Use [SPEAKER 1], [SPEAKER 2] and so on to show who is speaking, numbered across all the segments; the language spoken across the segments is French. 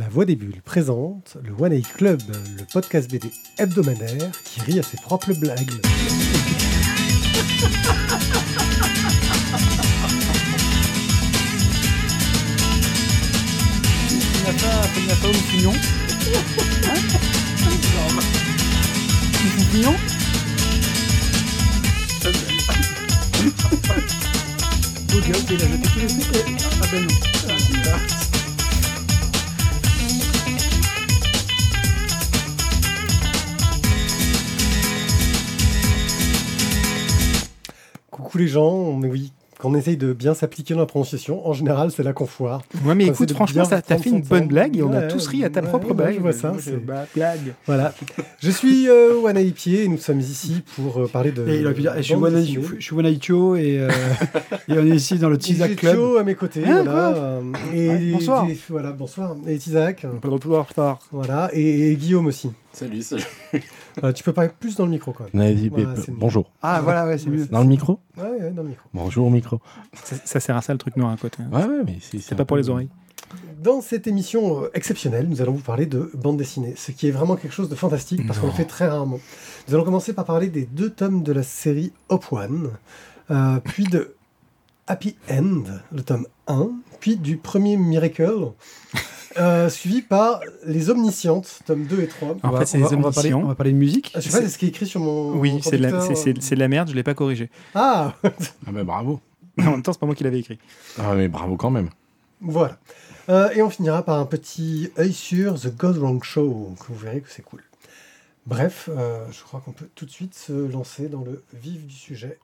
[SPEAKER 1] La Voix des Bulles présente le One A Club, le podcast BD hebdomadaire qui rit à ses propres blagues.
[SPEAKER 2] Hein.
[SPEAKER 1] Coucou les gens, mais oui, quand on essaye de bien s'appliquer dans la prononciation, en général, c'est là qu'on foire.
[SPEAKER 3] Ouais, mais
[SPEAKER 1] Quand
[SPEAKER 3] écoute,
[SPEAKER 1] de
[SPEAKER 3] franchement, ça- t'as fait une bonne blague et on a tous ri à ta
[SPEAKER 1] ouais,
[SPEAKER 3] propre
[SPEAKER 1] ouais,
[SPEAKER 3] blague.
[SPEAKER 1] je vois ça,
[SPEAKER 3] Moi,
[SPEAKER 1] c'est-
[SPEAKER 3] je- blague.
[SPEAKER 1] Voilà. Je suis euh, et nous sommes ici pour euh, parler de.
[SPEAKER 2] Et il aurait pu dire, eh, je suis Wana- je suis Wanaicho et, euh, et on est ici dans le Tizak Club.
[SPEAKER 1] À mes côtés,
[SPEAKER 2] Hein,
[SPEAKER 1] voilà. euh, Et,
[SPEAKER 2] Ouais, bonsoir.
[SPEAKER 1] et- voilà, bonsoir. Et
[SPEAKER 3] le retrouver en retard.
[SPEAKER 1] voilà. Et, et Guillaume aussi.
[SPEAKER 4] Salut, salut.
[SPEAKER 1] Euh, tu peux parler plus dans le micro quand même. Voilà, mieux.
[SPEAKER 4] bonjour.
[SPEAKER 2] Ah voilà, ouais, c'est mieux.
[SPEAKER 4] Dans le micro
[SPEAKER 1] Ouais, ouais, dans le micro.
[SPEAKER 4] Bonjour au micro.
[SPEAKER 3] Ça, ça sert à ça le truc noir à côté. hein.
[SPEAKER 4] Ouais, ouais, mais c'est
[SPEAKER 3] C'est pas pour les oreilles.
[SPEAKER 1] Dans cette émission euh, exceptionnelle, nous allons vous parler de bande dessinée, ce qui est vraiment quelque chose de fantastique parce qu'on le fait très rarement. Nous allons commencer par parler des deux tomes de la série Hop One, euh, puis de Happy End, le tome 1, puis du premier Miracle, euh, suivi par Les Omniscientes, tome 2 et 3.
[SPEAKER 3] En fait, c'est
[SPEAKER 2] on
[SPEAKER 3] les
[SPEAKER 2] va- on va parler-
[SPEAKER 3] omniscients.
[SPEAKER 2] On va parler de musique.
[SPEAKER 1] Ah, je sais pas, c'est ce qui est écrit sur mon.
[SPEAKER 3] Oui, c'est de, la-
[SPEAKER 1] conducteur.
[SPEAKER 3] c'est- c'est- c'est de la merde, je l'ai pas corrigé.
[SPEAKER 1] Ah,
[SPEAKER 4] Ah, bah bravo.
[SPEAKER 3] en même temps, c'est pas moi qui l'avais écrit.
[SPEAKER 4] Ah, mais bravo quand même.
[SPEAKER 1] voilà. Euh, et on finira par un petit œil sur The God Wrong Show, que vous verrez que c'est cool. Bref, euh, je crois qu'on peut tout de suite se lancer dans le vif du sujet.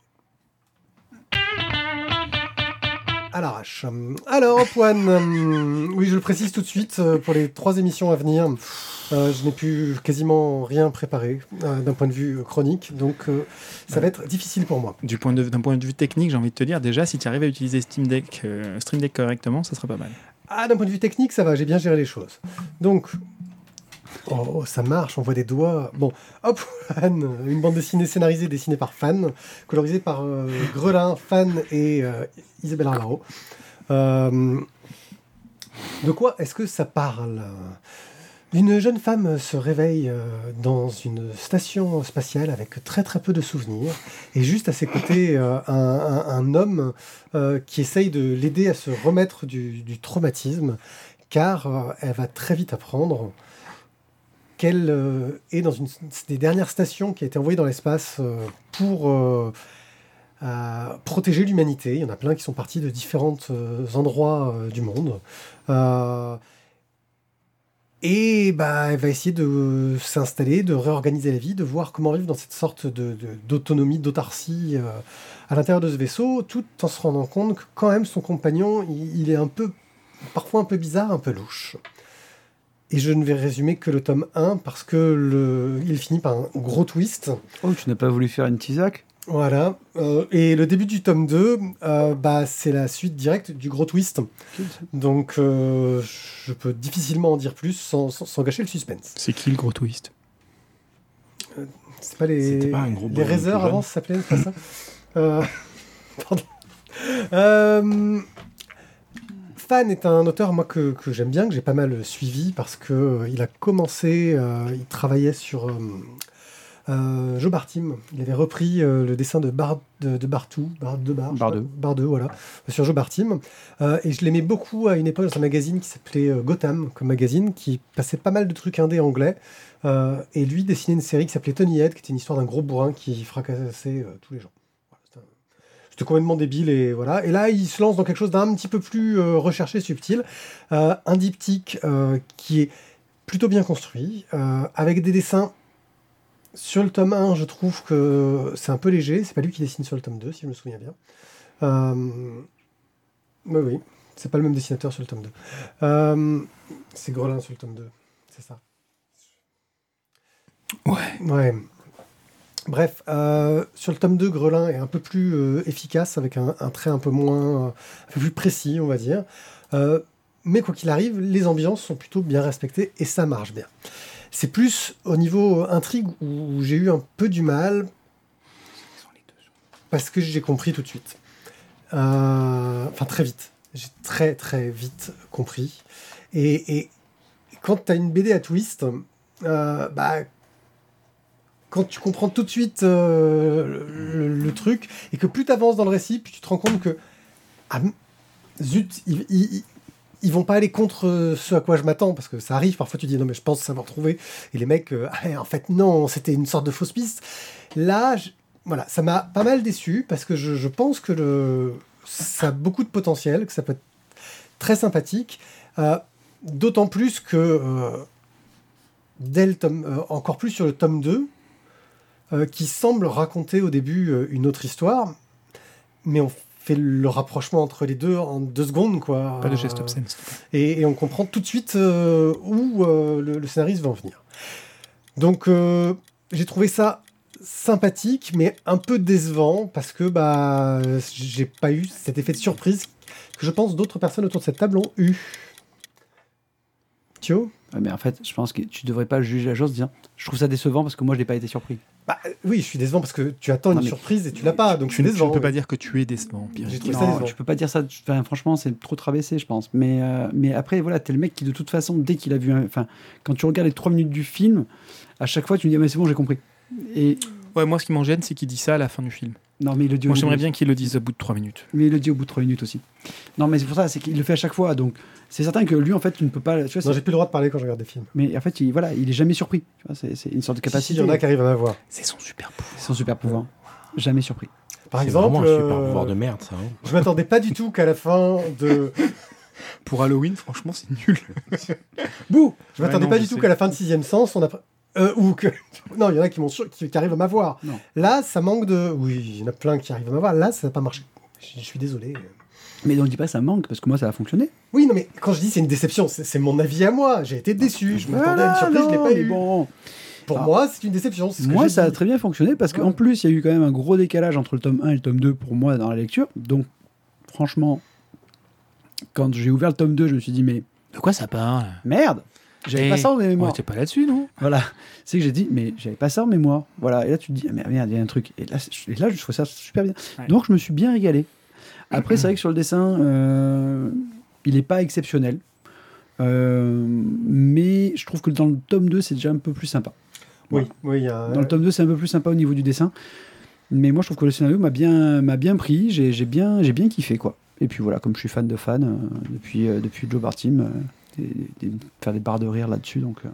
[SPEAKER 1] À l'arrache. Alors, Antoine, euh, oui, je le précise tout de suite, euh, pour les trois émissions à venir, euh, je n'ai pu quasiment rien préparer d'un point de vue chronique, donc ça va être difficile pour moi.
[SPEAKER 3] Du point de, d'un point de vue technique, j'ai envie de te dire, déjà, si tu arrives à utiliser Steam Deck, Stream Deck correctement, ça serait pas mal.
[SPEAKER 1] Ah, d'un point de vue technique, ça va, j'ai bien géré les choses. Donc, oh, ça marche, on voit des doigts. Bon, hop, Fan, une bande dessinée scénarisée, dessinée par Fan, colorisée par euh, Grelin, Fan et euh, Isabelle Arlaro. Euh, de quoi est-ce que ça parle? Une jeune femme se réveille dans une station spatiale avec très très peu de souvenirs et juste à ses côtés un, homme qui essaye de l'aider à se remettre du, traumatisme car elle va très vite apprendre qu'elle euh, est dans une des dernières stations qui a été envoyée dans l'espace euh, pour euh, protéger l'humanité. Il y en a plein qui sont partis de différents endroits du monde. Et bah, elle va essayer de s'installer, de réorganiser la vie, de voir comment vivre dans cette sorte d'autonomie, d'autarcie à l'intérieur de ce vaisseau, tout en se rendant compte que quand même son compagnon, il est un peu, parfois un peu bizarre, un peu louche. Et je ne vais résumer que le tome 1 parce que le, il finit par un gros twist.
[SPEAKER 2] Oh, tu n'as pas voulu faire une Tizak
[SPEAKER 1] Voilà. Euh, et le début du tome 2, euh, bah, c'est la suite directe du gros twist. Donc euh, je peux difficilement en dire plus sans, sans- sans gâcher le suspense.
[SPEAKER 3] C'est qui le gros twist?
[SPEAKER 1] C'est pas les,
[SPEAKER 4] C'était pas un gros
[SPEAKER 1] les
[SPEAKER 4] plus
[SPEAKER 1] avant, ça s'appelait, pas ça? Euh, Pardon. Euh, Fan est un auteur moi que, que j'aime bien, que j'ai pas mal suivi parce que euh, il a commencé, euh, il travaillait sur euh, euh, Joe Bartim. Il avait repris le dessin de Bar de, de Bartou, Bar de Bar,
[SPEAKER 2] Bardeux.
[SPEAKER 1] voilà, sur Joe Bartim. Et je l'aimais beaucoup à une époque dans un magazine qui s'appelait Gotham, comme magazine, qui passait pas mal de trucs indés anglais. Et lui dessinait une série qui s'appelait Tony Head, qui était une histoire d'un gros bourrin qui fracassait tous les gens. C'était complètement débile et voilà. Et là, il se lance dans quelque chose d'un petit peu plus euh, recherché, subtil, Euh, un diptyque euh, qui est plutôt bien construit, avec des dessins. Sur le tome 1, je trouve que c'est un peu léger. C'est pas lui qui dessine sur le tome 2, si je me souviens bien. Euh, mais oui, c'est pas le même dessinateur sur le tome 2. Euh, c'est Grelin sur le tome 2, c'est ça.
[SPEAKER 3] Ouais.
[SPEAKER 1] Ouais. Bref, euh, sur le tome 2, Grelin est un peu plus euh, efficace, avec un, trait un peu moins, euh, plus précis, on va dire. Mais quoi qu'il arrive, les ambiances sont plutôt bien respectées et ça marche bien. C'est plus au niveau intrigue où j'ai eu un peu du mal parce que j'ai compris tout de suite. Enfin, très vite. J'ai très très vite compris. Et, et quand tu une BD à twist, bah, quand tu comprends tout de suite euh, le, truc, et que plus tu avances dans le récit, plus tu te rends compte que, ah, zut, ils, ils, ils vont pas aller contre ce à quoi je m'attends, parce que ça arrive, parfois tu dis non mais je pense savoir trouver, et les mecs, euh, Ah, en fait non, c'était une sorte de fausse piste. Là, voilà, ça m'a pas mal déçu, parce que je, pense que ça a beaucoup de potentiel, que ça peut être très sympathique, euh, d'autant plus que euh, dès le tome, euh, encore plus sur le tome 2, euh, qui semble raconter au début euh, une autre histoire, mais on fait le rapprochement entre les deux en deux secondes, quoi.
[SPEAKER 3] Pas de geste obscène.
[SPEAKER 1] et, et on comprend tout de suite euh, où le, le scénariste va en venir. Donc j'ai trouvé ça sympathique, mais un peu décevant parce que bah j'ai pas eu cet effet de surprise que je pense d'autres personnes autour de cette table ont eu. Thio?
[SPEAKER 5] Ouais, mais en fait, je pense que tu devrais pas juger la chose en disant je trouve ça décevant parce que moi je n'ai pas été surpris.
[SPEAKER 1] bah, euh, Oui, je suis décevant parce que tu attends
[SPEAKER 5] Non,
[SPEAKER 1] une surprise et tu l'as pas, donc
[SPEAKER 3] Tu, ne- tu
[SPEAKER 1] décevant.
[SPEAKER 3] ne peux pas dire que tu es décevant, Pierre.
[SPEAKER 1] J'ai trouvé ça
[SPEAKER 5] Non,
[SPEAKER 1] décevant.
[SPEAKER 5] je peux pas dire ça. Enfin, franchement, c'est trop traversé, je pense. Mais, euh, mais après, voilà, t'es le mec qui, de toute façon, dès qu'il a vu. un- Enfin, quand tu regardes les trois minutes du film, à chaque fois, tu me dis, ah, mais c'est bon, j'ai compris. Et
[SPEAKER 3] Ouais, moi, ce qui m'en gêne, c'est qu'il dit ça à la fin du film.
[SPEAKER 5] Non, mais il le dit. au
[SPEAKER 3] Moi, j'aimerais bien qu'il le dise au bout de 3 minutes.
[SPEAKER 5] Mais il le dit au bout de trois minutes aussi. Non, mais c'est pour ça, c'est qu'il le fait à chaque fois. Donc, c'est certain que lui, en fait, tu ne peux pas. Tu vois,
[SPEAKER 1] Non,
[SPEAKER 5] c'est-
[SPEAKER 1] j'ai plus le droit de parler quand je regarde des films.
[SPEAKER 5] mais en fait, il, voilà, il est jamais surpris. Tu vois, c'est c'est une sorte de
[SPEAKER 1] Si, si,
[SPEAKER 5] capacité.
[SPEAKER 1] il y en a qui arrivent à m'avoir.
[SPEAKER 3] C'est son super pouvoir.
[SPEAKER 5] C'est son super pouvoir. Jamais surpris.
[SPEAKER 1] Par
[SPEAKER 4] C'est
[SPEAKER 1] exemple,
[SPEAKER 4] vraiment un super
[SPEAKER 1] euh,
[SPEAKER 4] pouvoir de merde, ça. hein.
[SPEAKER 1] je m'attendais pas du tout qu'à la fin de
[SPEAKER 3] Pour Halloween, franchement, c'est nul.
[SPEAKER 1] Bouh Je
[SPEAKER 3] Ouais,
[SPEAKER 1] m'attendais
[SPEAKER 3] non,
[SPEAKER 1] pas du tout
[SPEAKER 3] sais.
[SPEAKER 1] qu'à la fin de Sixième Sens, on a... Euh, ou que... Non, il y en a qui, qui, qui arrivent à m'avoir.
[SPEAKER 5] Non.
[SPEAKER 1] Là, ça manque de... Oui, il y en a plein qui arrivent à m'avoir. Là, ça n'a pas marché. Je, je suis désolé.
[SPEAKER 5] Mais on ne dit pas que ça manque, parce que moi, ça a fonctionné.
[SPEAKER 1] Oui, non, mais quand je dis c'est une déception, c'est mon avis à moi. J'ai été déçu. Je m'attendais à une surprise, je l'ai
[SPEAKER 5] non,
[SPEAKER 1] pas
[SPEAKER 5] mais
[SPEAKER 1] eu.
[SPEAKER 5] bon.
[SPEAKER 1] Pour
[SPEAKER 5] Ah.
[SPEAKER 1] moi, c'est une déception. ce
[SPEAKER 5] Moi, ça a très bien fonctionné parce qu'en
[SPEAKER 1] Ouais.
[SPEAKER 5] plus, il y a eu quand même un gros décalage entre le tome 1 et le tome 2 pour moi dans la lecture. Donc, franchement, quand j'ai ouvert le tome 2, je me suis dit, mais
[SPEAKER 3] De quoi ça parle?
[SPEAKER 5] Merde J'avais
[SPEAKER 3] Eh,
[SPEAKER 5] pas ça en
[SPEAKER 3] On
[SPEAKER 5] mémoire.
[SPEAKER 3] était pas là-dessus, non?
[SPEAKER 5] Voilà. C'est que j'ai dit, mais j'avais pas ça en mémoire. Voilà. Et là, tu te dis, ah, mais merde, il y a un truc. Et là, et là je trouve ça super bien.
[SPEAKER 3] Ouais.
[SPEAKER 5] Donc, je me suis bien régalé. Après, c'est vrai que sur le dessin, euh, il n'est pas exceptionnel. Euh, mais je trouve que dans le tome 2, c'est déjà un peu plus sympa.
[SPEAKER 1] Oui, oui, il y a...
[SPEAKER 5] Dans le tome 2, c'est un peu plus sympa au niveau du dessin. Mais moi, je trouve que le scénario m'a bien, m'a bien pris. J'ai, j'ai bien, j'ai bien kiffé, quoi. Et puis voilà, comme je suis fan de fan euh, depuis, euh, depuis Joe Bartim, euh, et- et faire des barres de rire là-dessus, donc euh,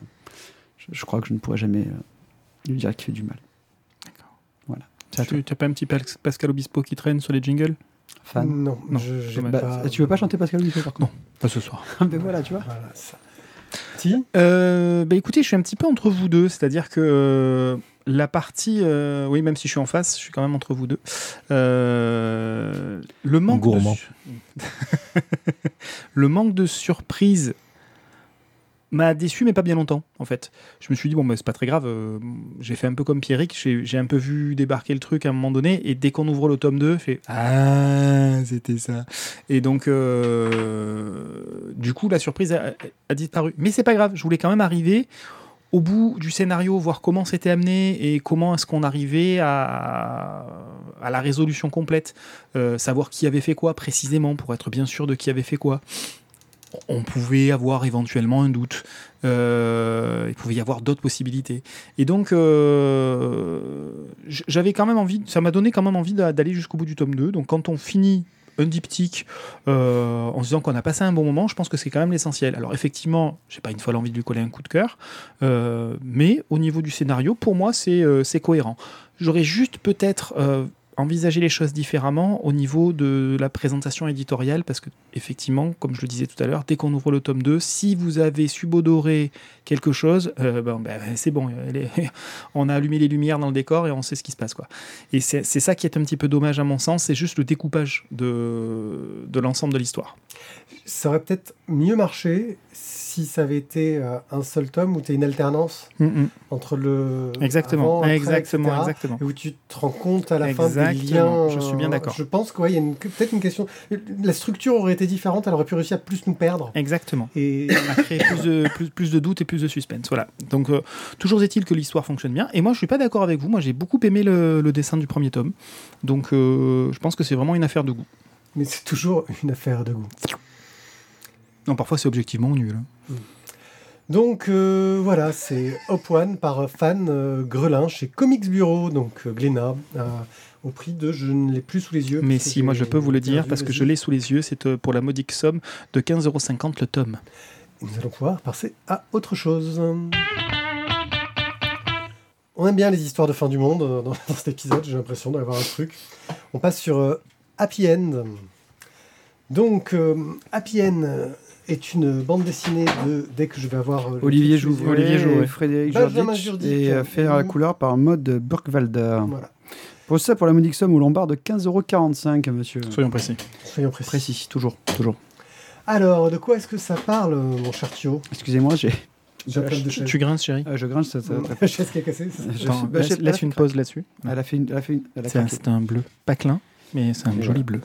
[SPEAKER 5] je, je crois que je ne pourrai jamais euh, lui dire qu'il fait du mal.
[SPEAKER 3] D'accord.
[SPEAKER 5] Voilà.
[SPEAKER 3] Tu n'as pas un petit Pas- Pascal Obispo qui traîne sur les jingles?
[SPEAKER 5] Fan.
[SPEAKER 1] Non,
[SPEAKER 3] Non,
[SPEAKER 1] je.
[SPEAKER 5] Bah,
[SPEAKER 1] pas...
[SPEAKER 5] Tu veux pas chanter Pascal Obispo par contre?
[SPEAKER 3] Pas ce soir.
[SPEAKER 5] Mais voilà, tu vois.
[SPEAKER 1] Voilà, ça. Si
[SPEAKER 3] Euh, bah écoutez, je suis un petit peu entre vous deux, c'est-à-dire que euh, la partie, euh, oui, même si je suis en face, je suis quand même entre vous deux. Euh, le manque de le manque de surprise m'a déçu, mais pas bien longtemps, en fait. Je me suis dit, bon, bah, c'est pas très grave, euh, j'ai fait un peu comme Pierrick, j'ai un peu vu débarquer le truc à un moment donné, et dès qu'on ouvre le tome 2, je fais Ah, c'était ça. Et donc, euh, du coup, la surprise a, a disparu. Mais c'est pas grave, je voulais quand même arriver au bout du scénario, voir comment c'était amené et comment est-ce qu'on arrivait à, à la résolution complète, Euh, savoir qui avait fait quoi précisément pour être bien sûr de qui avait fait quoi. On pouvait avoir éventuellement un doute. Euh, il pouvait y avoir d'autres possibilités. Et donc, euh, j'avais quand même envie, ça m'a donné quand même envie d'a- d'aller jusqu'au bout du tome 2. Donc, quand on finit un diptyque euh, en se disant qu'on a passé un bon moment, je pense que c'est quand même l'essentiel. Alors, effectivement, j'ai pas une fois l'envie de lui coller un coup de cœur, mais au niveau du scénario, pour moi, c'est cohérent. J'aurais juste peut-être envisagé les choses différemment au niveau de la présentation éditoriale, parce que, effectivement, comme je le disais tout à l'heure, dès qu'on ouvre le tome 2, si vous avez subodoré quelque chose, euh, ben, ben, c'est bon, on a allumé les lumières dans le décor et on sait ce qui se passe. Quoi. Et c'est c'est ça qui est un petit peu dommage à mon sens, c'est juste le découpage de, de l'ensemble de l'histoire.
[SPEAKER 1] Ça aurait peut-être mieux marché si ça avait été euh, un seul tome où tu as une alternance entre le.
[SPEAKER 3] Exactement,
[SPEAKER 1] avant, après,
[SPEAKER 3] exactement,
[SPEAKER 1] etc.,
[SPEAKER 3] exactement.
[SPEAKER 1] et où tu te rends compte à la fin des
[SPEAKER 3] Exactement,
[SPEAKER 1] liens.
[SPEAKER 3] je suis bien
[SPEAKER 1] euh,
[SPEAKER 3] d'accord.
[SPEAKER 1] Je pense qu'il y a peut-être une question. La structure aurait été différente, elle aurait pu réussir à plus nous perdre.
[SPEAKER 3] Exactement.
[SPEAKER 1] Et
[SPEAKER 3] à créer plus de, plus, plus de doutes et plus de suspense. Voilà. Donc, euh, toujours est-il que l'histoire fonctionne bien. Et moi, je suis pas d'accord avec vous. Moi, j'ai beaucoup aimé le, le dessin du premier tome. Donc, euh, je pense que c'est vraiment une affaire de goût.
[SPEAKER 1] mais c'est toujours une affaire de goût.
[SPEAKER 3] Non, parfois, c'est objectivement nul. hein.
[SPEAKER 1] Donc euh, voilà, c'est Hop One par Fan euh, Grelin chez Comics Bureau, donc euh, Glénat, au prix de je ne l'ai plus sous les yeux.
[SPEAKER 3] Mais si, moi je peux vous le dire parce que je l'ai sous les yeux, c'est euh, pour la modique somme de 15,50€ le tome.
[SPEAKER 1] Et Nous allons pouvoir passer à autre chose. On aime bien les histoires de fin du monde dans, dans cet épisode, j'ai l'impression d'avoir un truc. On passe sur Happy End. Donc, Happy End est une bande dessinée de. Dès que je vais avoir. euh, le
[SPEAKER 5] Olivier. Jouvet,
[SPEAKER 3] Olivier Jouvet.
[SPEAKER 5] Frédéric Jordic
[SPEAKER 1] Jourdic.
[SPEAKER 5] et euh, fait à la couleur par mode Burkwalder.
[SPEAKER 1] Voilà,
[SPEAKER 5] Pour ça, pour la modique somme au lombard de 15,45€, monsieur.
[SPEAKER 3] Soyons précis.
[SPEAKER 1] soyons précis.
[SPEAKER 5] Précis, toujours, toujours.
[SPEAKER 1] Alors, de quoi est-ce que ça parle, euh, mon cher Thio?
[SPEAKER 5] Excusez-moi, j'ai,
[SPEAKER 3] Tu, grinces, chérie?
[SPEAKER 5] Euh, je grince. Ça, ça-
[SPEAKER 1] La chaise qui est cassée. c'est ça
[SPEAKER 5] Je
[SPEAKER 3] Attends,
[SPEAKER 5] suis- bah,
[SPEAKER 3] laisse, laisse une pause là-dessus.
[SPEAKER 5] Elle a fait une, elle a fait une,
[SPEAKER 3] C'est un, un bleu pas clin, mais c'est un joli bleu.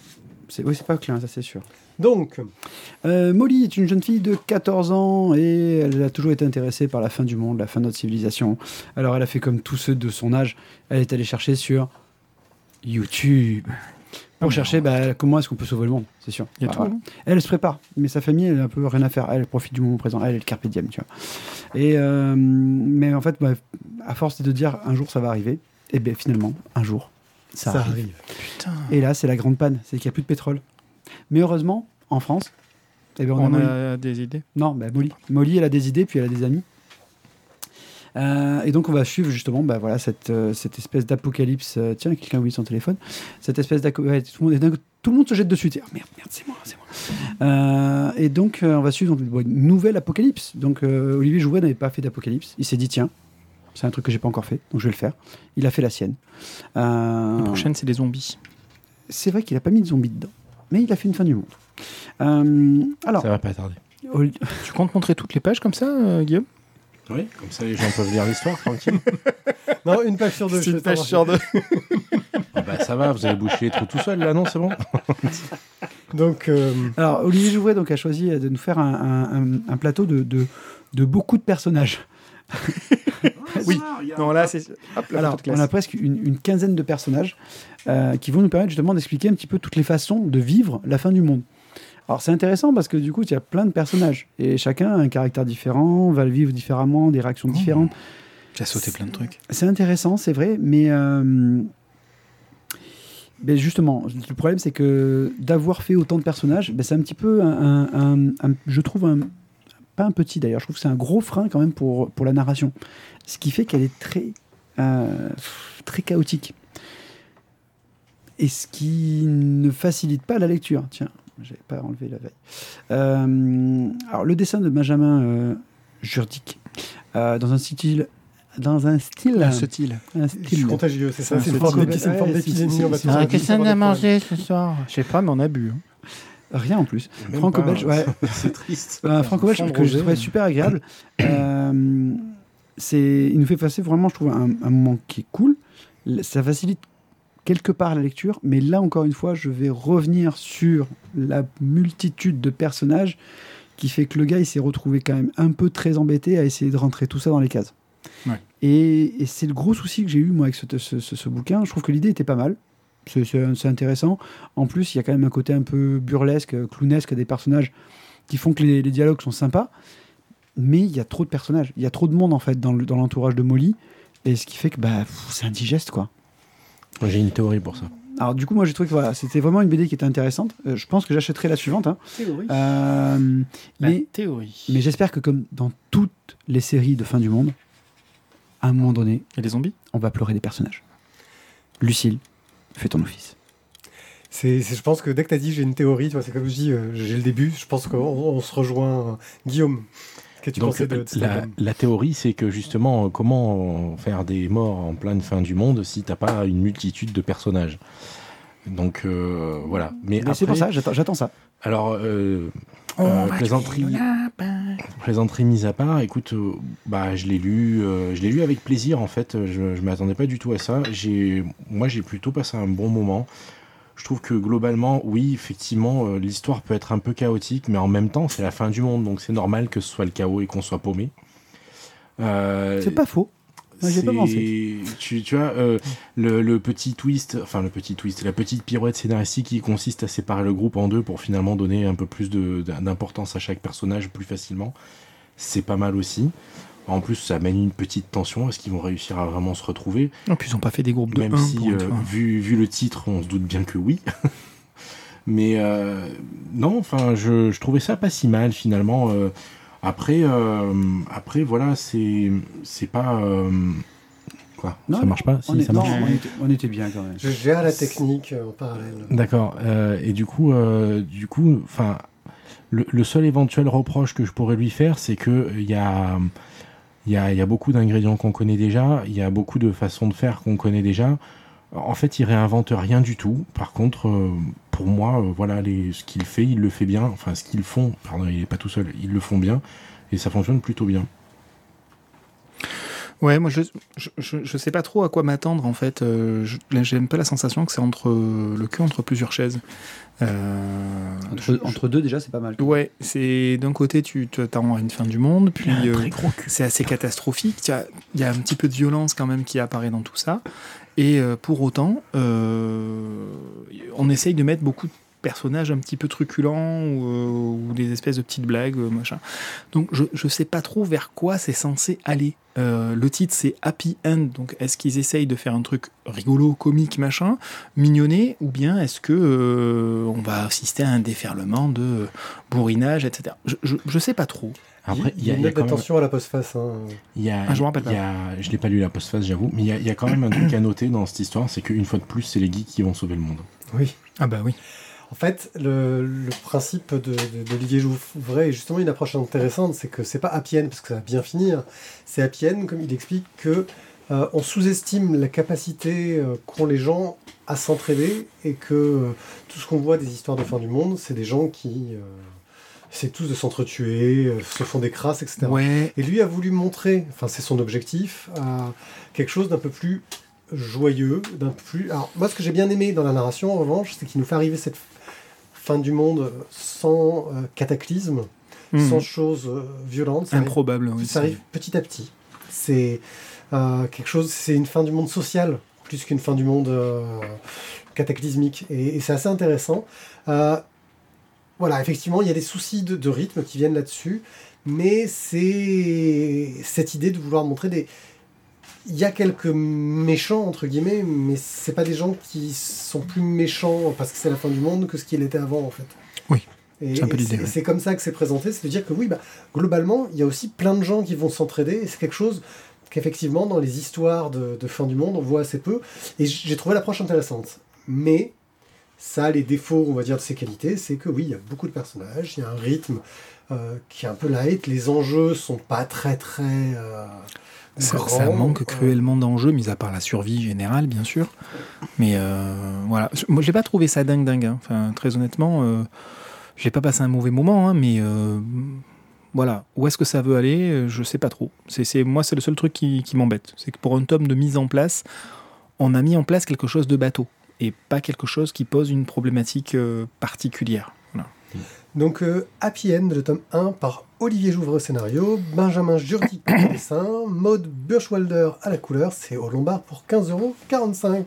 [SPEAKER 5] Oui, c'est pas clin, ça c'est sûr.
[SPEAKER 1] Donc,
[SPEAKER 5] Euh, Molly est une jeune fille de 14 ans et elle a toujours été intéressée par la fin du monde, la fin de notre civilisation. Alors elle a fait comme tous ceux de son âge, elle est allée chercher sur YouTube pour
[SPEAKER 3] Ah,
[SPEAKER 5] chercher bah, comment est-ce qu'on peut sauver le monde, c'est sûr.
[SPEAKER 3] Il y a
[SPEAKER 5] Bah,
[SPEAKER 3] tout.
[SPEAKER 5] voilà. Elle, se prépare, mais sa famille, elle a un peu rien à faire. Elle, profite du moment présent. Elle, elle est le carpe diem, tu vois. Et, euh, mais en fait, bah, à force de dire un jour ça va arriver, et bien finalement, un jour, ça,
[SPEAKER 1] ça,
[SPEAKER 5] arrive.
[SPEAKER 1] arrive.
[SPEAKER 3] Putain.
[SPEAKER 5] Et là, c'est la grande panne, c'est qu'il n'y a plus de pétrole. Mais heureusement, en France, eh ben, on, a
[SPEAKER 3] On a des idées.
[SPEAKER 5] Non, bah, Molly. Molly, elle a des idées, puis elle a des amis. Euh, et donc on va suivre justement bah, voilà, cette, euh, cette espèce d'apocalypse. euh, tiens, quelqu'un oublie son téléphone. Cette espèce d'apocalypse. tout, le monde est dingue, tout le monde se jette dessus. Tiens, merde, merde, c'est moi, c'est moi. Et donc on va suivre donc, une nouvelle apocalypse. Donc Olivier Jouvet n'avait pas fait d'apocalypse. Il s'est dit tiens, c'est un truc que j'ai pas encore fait, donc je vais le faire. Il a fait la sienne.
[SPEAKER 3] La prochaine, c'est des zombies.
[SPEAKER 5] c'est vrai qu'il a pas mis de zombies dedans, mais il a fait une fin du monde. Euh, alors,
[SPEAKER 4] Ça va pas tarder.
[SPEAKER 5] Oli-
[SPEAKER 3] Tu comptes montrer toutes les pages comme ça, euh, Guillaume?
[SPEAKER 4] Oui, comme ça les gens peuvent lire l'histoire tranquille.
[SPEAKER 1] Non, une page sur deux. je fais ça marcher.
[SPEAKER 4] Ah bah ça va, vous avez bouché les trous tout seul là, non C'est bon?
[SPEAKER 1] Donc, euh,
[SPEAKER 5] Alors, Olivier Jouvet donc, a choisi de nous faire un, un- un- un plateau de, de, de beaucoup de personnages.
[SPEAKER 3] Oui. Non, là, c'est.
[SPEAKER 5] Alors, on a presque une, une quinzaine de personnages euh, qui vont nous permettre justement d'expliquer un petit peu toutes les façons de vivre la fin du monde. Alors, c'est intéressant parce que du coup, il y a plein de personnages et chacun a un caractère différent, va le vivre différemment, des réactions différentes.
[SPEAKER 3] J'ai sauté plein de trucs.
[SPEAKER 5] C'est intéressant, c'est vrai, mais, euh, mais justement, le problème c'est que d'avoir fait autant de personnages, ben, c'est un petit peu, un, un- un- un- je trouve, un, pas un petit d'ailleurs, je trouve que c'est un gros frein quand même pour, pour la narration. Ce qui fait qu'elle est très, euh, très chaotique. Et ce qui ne facilite pas la lecture. Tiens, j'avais pas enlevé la veille. Euh, alors, le dessin de Benjamin euh, Jurdic, euh, dans un style. Dans un style.
[SPEAKER 3] Ce style.
[SPEAKER 5] un
[SPEAKER 1] je suis
[SPEAKER 5] style.
[SPEAKER 1] contagieux, c'est ça C'est une
[SPEAKER 3] c'est
[SPEAKER 1] forme d'épidémie.
[SPEAKER 5] qu'est-ce
[SPEAKER 1] des problèmes.
[SPEAKER 3] ce soir Je sais pas, mais on a bu. hein.
[SPEAKER 5] Rien en plus. Franco-belge, ouais.
[SPEAKER 4] C'est triste.
[SPEAKER 5] Un franco-belge que je trouvais super agréable. Euh, c'est, il nous fait passer vraiment, je trouve, un, un moment qui est cool. Ça facilite quelque part la lecture, mais là encore une fois, je vais revenir sur la multitude de personnages qui fait que le gars, il s'est retrouvé quand même un peu très embêté à essayer de rentrer tout ça dans les cases.
[SPEAKER 3] Ouais.
[SPEAKER 5] Et, et c'est le gros souci que j'ai eu moi avec ce, ce- ce- ce bouquin. Je trouve que l'idée était pas mal. C'est, intéressant. En plus, il y a quand même un côté un peu burlesque, clownesque des personnages qui font que les, les dialogues sont sympas. Mais il y a trop de personnages. Il y a trop de monde en fait dans, le- dans l'entourage de Molly. Et ce qui fait que bah, c'est indigeste quoi.
[SPEAKER 4] J'ai une théorie pour ça.
[SPEAKER 5] Alors du coup, moi j'ai trouvé que voilà, c'était vraiment une BD qui était intéressante. Euh, je pense que j'achèterai la suivante. hein.
[SPEAKER 3] Théorie.
[SPEAKER 5] Euh, mais
[SPEAKER 3] théorie.
[SPEAKER 5] mais j'espère que comme dans toutes les séries de fin du monde, à un moment donné,
[SPEAKER 3] Et les zombies?
[SPEAKER 5] on va pleurer des personnages. Lucille, fais ton office.
[SPEAKER 1] C'est, je pense que dès que tu as dit j'ai une théorie, tu vois, c'est comme je dis, euh, j'ai le début, je pense qu'on on se rejoint. Guillaume, qu'as-tu
[SPEAKER 4] Donc
[SPEAKER 1] pensé de,
[SPEAKER 4] la, théorie, c'est que justement, euh, comment faire des morts en pleine fin du monde si t'as pas une multitude de personnages? Donc euh, voilà. Mais,
[SPEAKER 5] Mais c'est pour ça, j'attends, j'attends ça.
[SPEAKER 4] Alors, euh, euh, plaisanterie, plaisanterie mise à part, écoute, euh, bah, je l'ai lu, euh, je l'ai lu avec plaisir en fait. Je, je m'attendais pas du tout à ça. J'ai, moi, j'ai plutôt passé un bon moment. Je trouve que globalement, oui, effectivement, euh, l'histoire peut être un peu chaotique, mais en même temps, c'est la fin du monde, donc c'est normal que ce soit le chaos et qu'on soit paumé. Euh,
[SPEAKER 5] C'est pas faux. J'ai pas pensé.
[SPEAKER 4] Tu, tu vois, euh, le, le petit twist, enfin le petit twist, la petite pirouette scénaristique qui consiste à séparer le groupe en deux pour finalement donner un peu plus de- d'importance à chaque personnage plus facilement. c'est pas mal aussi. En plus, ça mène une petite tension. Est-ce qu'ils vont réussir à vraiment se retrouver?
[SPEAKER 3] Et puis ils n'ont pas fait des groupes de
[SPEAKER 4] Même
[SPEAKER 3] 1
[SPEAKER 4] si, euh, vu, vu le titre, on se doute bien que oui. Mais euh, non, enfin, je, je trouvais ça pas si mal finalement. Euh, après, euh, après, voilà, c'est c'est pas euh, quoi.
[SPEAKER 5] Non,
[SPEAKER 4] ça marche pas? Si,
[SPEAKER 5] on, est-
[SPEAKER 4] ça
[SPEAKER 5] non, on était, on était bien quand même.
[SPEAKER 1] Je gère la technique euh, en parallèle.
[SPEAKER 4] D'accord. euh, et du coup, euh, du coup, enfin, le, le seul éventuel reproche que je pourrais lui faire, c'est que il y a, il y a, il y a beaucoup d'ingrédients qu'on connaît déjà, il y a beaucoup de façons de faire qu'on connaît déjà. En fait, il réinvente rien du tout. Par contre, euh, pour moi, euh, voilà, les, ce qu'il fait, il le fait bien. Enfin, ce qu'ils font, pardon, il est pas tout seul, ils le font bien et ça fonctionne plutôt bien.
[SPEAKER 3] Ouais, moi je, je, je, je sais pas trop à quoi m'attendre en fait. Euh, J'ai un peu la sensation que c'est entre le cul entre plusieurs chaises. Euh,
[SPEAKER 5] Entre,
[SPEAKER 3] je-
[SPEAKER 5] entre deux, déjà, c'est pas mal.
[SPEAKER 3] Ouais, c'est d'un côté tu tu attends une fin du monde, puis euh, c'est assez catastrophique. Il y, y a un petit peu de violence quand même qui apparaît dans tout ça. Et euh, pour autant, euh, on essaye de mettre beaucoup de personnages un petit peu truculents ou, euh, des espèces de petites blagues, machin. Donc je, je sais pas trop vers quoi c'est censé aller. Le titre c'est Happy End, donc est-ce qu'ils essayent de faire un truc rigolo, comique, machin, mignonné, ou bien est-ce que on va assister à un déferlement de bourrinage, etc. Je, je sais pas trop.
[SPEAKER 4] Après,
[SPEAKER 1] il y a une
[SPEAKER 4] il y a
[SPEAKER 1] note
[SPEAKER 4] quand même-
[SPEAKER 1] d'attention à la postface. Hein.
[SPEAKER 4] Y a,
[SPEAKER 3] Ah, je rappelle
[SPEAKER 4] y a- je l'ai pas lu la postface, j'avoue, mais il y, a, y quand même un truc à noter dans cette histoire, c'est qu'une fois de plus, c'est les geeks qui vont sauver le monde.
[SPEAKER 1] Oui.
[SPEAKER 3] Ah bah oui.
[SPEAKER 1] En fait, le, le principe de- de- d'Olivier Jouvray est justement une approche intéressante, c'est que c'est pas happy end parce que ça va bien finir, c'est happy end comme il explique que euh, on sous-estime la capacité euh, qu'ont les gens à s'entraider et que euh, tout ce qu'on voit des histoires de fin du monde, c'est des gens qui essaient tous de s'entretuer, euh, se font des crasses, etc.
[SPEAKER 3] Ouais,
[SPEAKER 1] Et lui a voulu montrer, enfin c'est son objectif, euh, quelque chose d'un peu plus joyeux, d'un peu plus. Alors moi, ce que j'ai bien aimé dans la narration, en revanche, c'est qu'il nous fait arriver cette fin du monde sans euh, cataclysme,
[SPEAKER 3] Mhm.
[SPEAKER 1] sans choses euh, violentes. Ça arrive-
[SPEAKER 3] improbable. oui,
[SPEAKER 1] ça arrive petit à petit. C'est quelque chose, c'est une fin du monde social plus qu'une fin du monde cataclysmique. Et, et c'est assez intéressant. Voilà, effectivement, il y a des soucis de, de rythme qui viennent là-dessus, mais c'est cette idée de vouloir montrer des. Il y a quelques méchants, entre guillemets, mais c'est pas des gens qui sont plus méchants parce que c'est la fin du monde que ce qu'il était avant, en fait.
[SPEAKER 3] Oui,
[SPEAKER 1] Et,
[SPEAKER 3] c'est un peu l'idée,
[SPEAKER 1] c'est-
[SPEAKER 3] ouais.
[SPEAKER 1] comme ça que c'est présenté, c'est de dire que oui, bah, globalement, il y a aussi plein de gens qui vont s'entraider, et c'est quelque chose qu'effectivement, dans les histoires de, de fin du monde, on voit assez peu, et j'ai trouvé l'approche intéressante. Mais ça a les défauts, on va dire, de ses qualités, c'est que oui, il y a beaucoup de personnages, il y a un rythme euh, qui est un peu light, les enjeux sont pas très très euh,
[SPEAKER 3] Ça,
[SPEAKER 1] grands.
[SPEAKER 3] ça manque
[SPEAKER 1] Euh,
[SPEAKER 3] cruellement d'enjeux, mis à part la survie générale, bien sûr. Mais euh, voilà. Moi, j'ai pas trouvé ça dingue, dingue. hein. Enfin, très honnêtement, j'ai pas passé un mauvais moment, hein, mais voilà. Où est-ce que ça veut aller Je sais pas trop. C'est- moi, c'est le seul truc qui, qui m'embête. C'est que pour un tome de mise en place, on a mis en place quelque chose de bateau et pas quelque chose qui pose une problématique euh, particulière. Voilà.
[SPEAKER 1] Donc euh, Happy End, le tome 1 par Olivier Jouvre au scénario, Benjamin Jurdi au dessin, Maud Burschwalder à la couleur, c'est au Lombard pour 15,45€.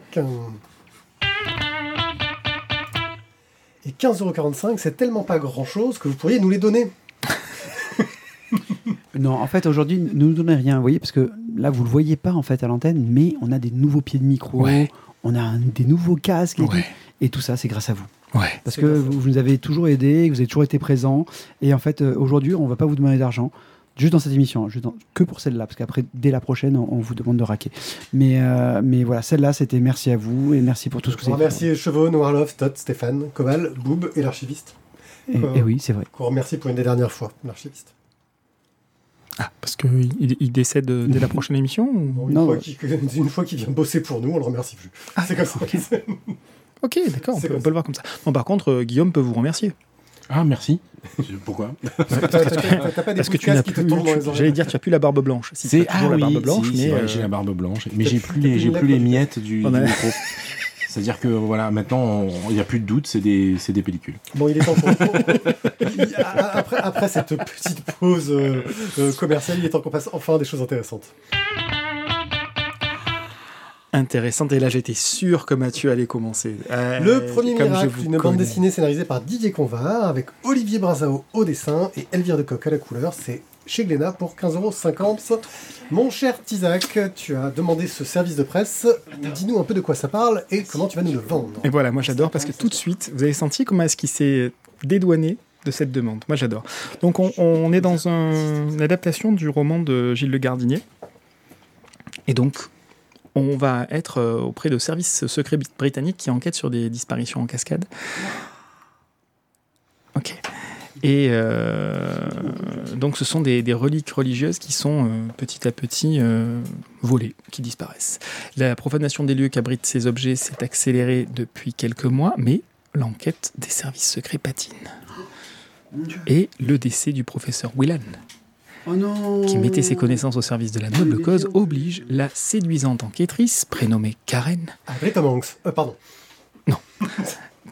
[SPEAKER 1] Et 15,45€, c'est tellement pas grand chose que vous pourriez nous les donner.
[SPEAKER 5] Non, en fait, aujourd'hui, ne nous donnez rien, vous voyez, parce que là, vous le voyez pas en fait à l'antenne, mais on a des nouveaux pieds de micro,
[SPEAKER 3] Ouais.
[SPEAKER 5] On a un- des nouveaux casques, et,
[SPEAKER 3] Ouais.
[SPEAKER 5] tout, et tout ça, c'est grâce à vous.
[SPEAKER 3] Ouais.
[SPEAKER 5] Parce que vous, vous nous avez toujours aidés, vous avez toujours été présents, et en fait, euh, aujourd'hui, on va pas vous demander d'argent. Juste dans cette émission, hein, juste dans- que pour celle-là, parce qu'après, dès la prochaine, on, on vous demande de raquer. Mais, euh, mais voilà, celle-là, c'était merci à vous et merci pour tout ce que vous avez
[SPEAKER 1] remercie Chevaux, Noirlove, Todd, Stéphane, Koval, Boob et l'archiviste.
[SPEAKER 5] fait. Et, et oui, c'est vrai.
[SPEAKER 1] Qu'on remercie pour une des dernières fois, l'archiviste.
[SPEAKER 3] Ah, parce qu'il il, décède dès la prochaine émission ou-
[SPEAKER 1] Bon, une,
[SPEAKER 5] Non,
[SPEAKER 1] fois
[SPEAKER 5] ouais.
[SPEAKER 1] une fois qu'il vient bosser pour nous, on le remercie plus.
[SPEAKER 3] Ah,
[SPEAKER 1] c'est comme ça.
[SPEAKER 3] Ok, d'accord, on,
[SPEAKER 1] C'est
[SPEAKER 3] peut,
[SPEAKER 1] comme
[SPEAKER 3] on peut le voir comme ça. Bon, par contre, euh, Guillaume peut vous remercier.
[SPEAKER 4] Ah, merci. Pourquoi
[SPEAKER 1] T'as- t'as- t'as- t'as pas des
[SPEAKER 3] Parce que
[SPEAKER 1] bouts de
[SPEAKER 3] tu n'as plus. J'allais dire, tu as plus la barbe blanche. Si, tu as toujours la barbe blanche,
[SPEAKER 4] si,
[SPEAKER 3] mais.
[SPEAKER 4] c'est
[SPEAKER 3] euh,
[SPEAKER 4] j'ai la barbe blanche, mais j'ai
[SPEAKER 1] plus-
[SPEAKER 4] les,
[SPEAKER 1] plus
[SPEAKER 4] miettes du, micro. C'est-à-dire que voilà, maintenant il n'y a plus de doute, c'est des, c'est des pellicules.
[SPEAKER 1] Bon, il est temps qu'on. Après, après cette petite pause euh, euh, commerciale, il est temps qu'on passe enfin à des choses intéressantes.
[SPEAKER 3] Intéressante. Et là, j'étais sûr que Mathieu allait commencer. Euh,
[SPEAKER 1] Le premier miracle, une bande dessinée scénarisée par Didier Convar avec Olivier Brazao au dessin et Elvire de Coq à la couleur, c'est chez Glénat pour 15,50€. Mon cher Tizak, tu as demandé ce service de presse. Dis-nous un peu de quoi ça parle et comment tu vas nous le vendre.
[SPEAKER 3] Et voilà, moi j'adore parce que tout de suite, vous avez senti comment est-ce qu'il s'est dédouané de cette demande. Moi j'adore. Donc on, on est dans un- une adaptation du roman de Gilles Le Gardinier. Et donc on va être euh, auprès de services secrets brit- britanniques qui enquêtent sur des disparitions en cascade. Ok. Et euh, donc ce sont des, des reliques religieuses qui sont euh, petit à petit euh, volées, qui disparaissent. La profanation des lieux qu'abritent ces objets s'est accélérée depuis quelques mois, mais l'enquête des services secrets patine. Et le décès du professeur Whelan,
[SPEAKER 5] Oh non
[SPEAKER 3] qui mettait ses connaissances au service de la noble cause, oblige la séduisante enquêtrice, prénommée Karen,
[SPEAKER 1] Ah, Britta Monks. Euh, pardon.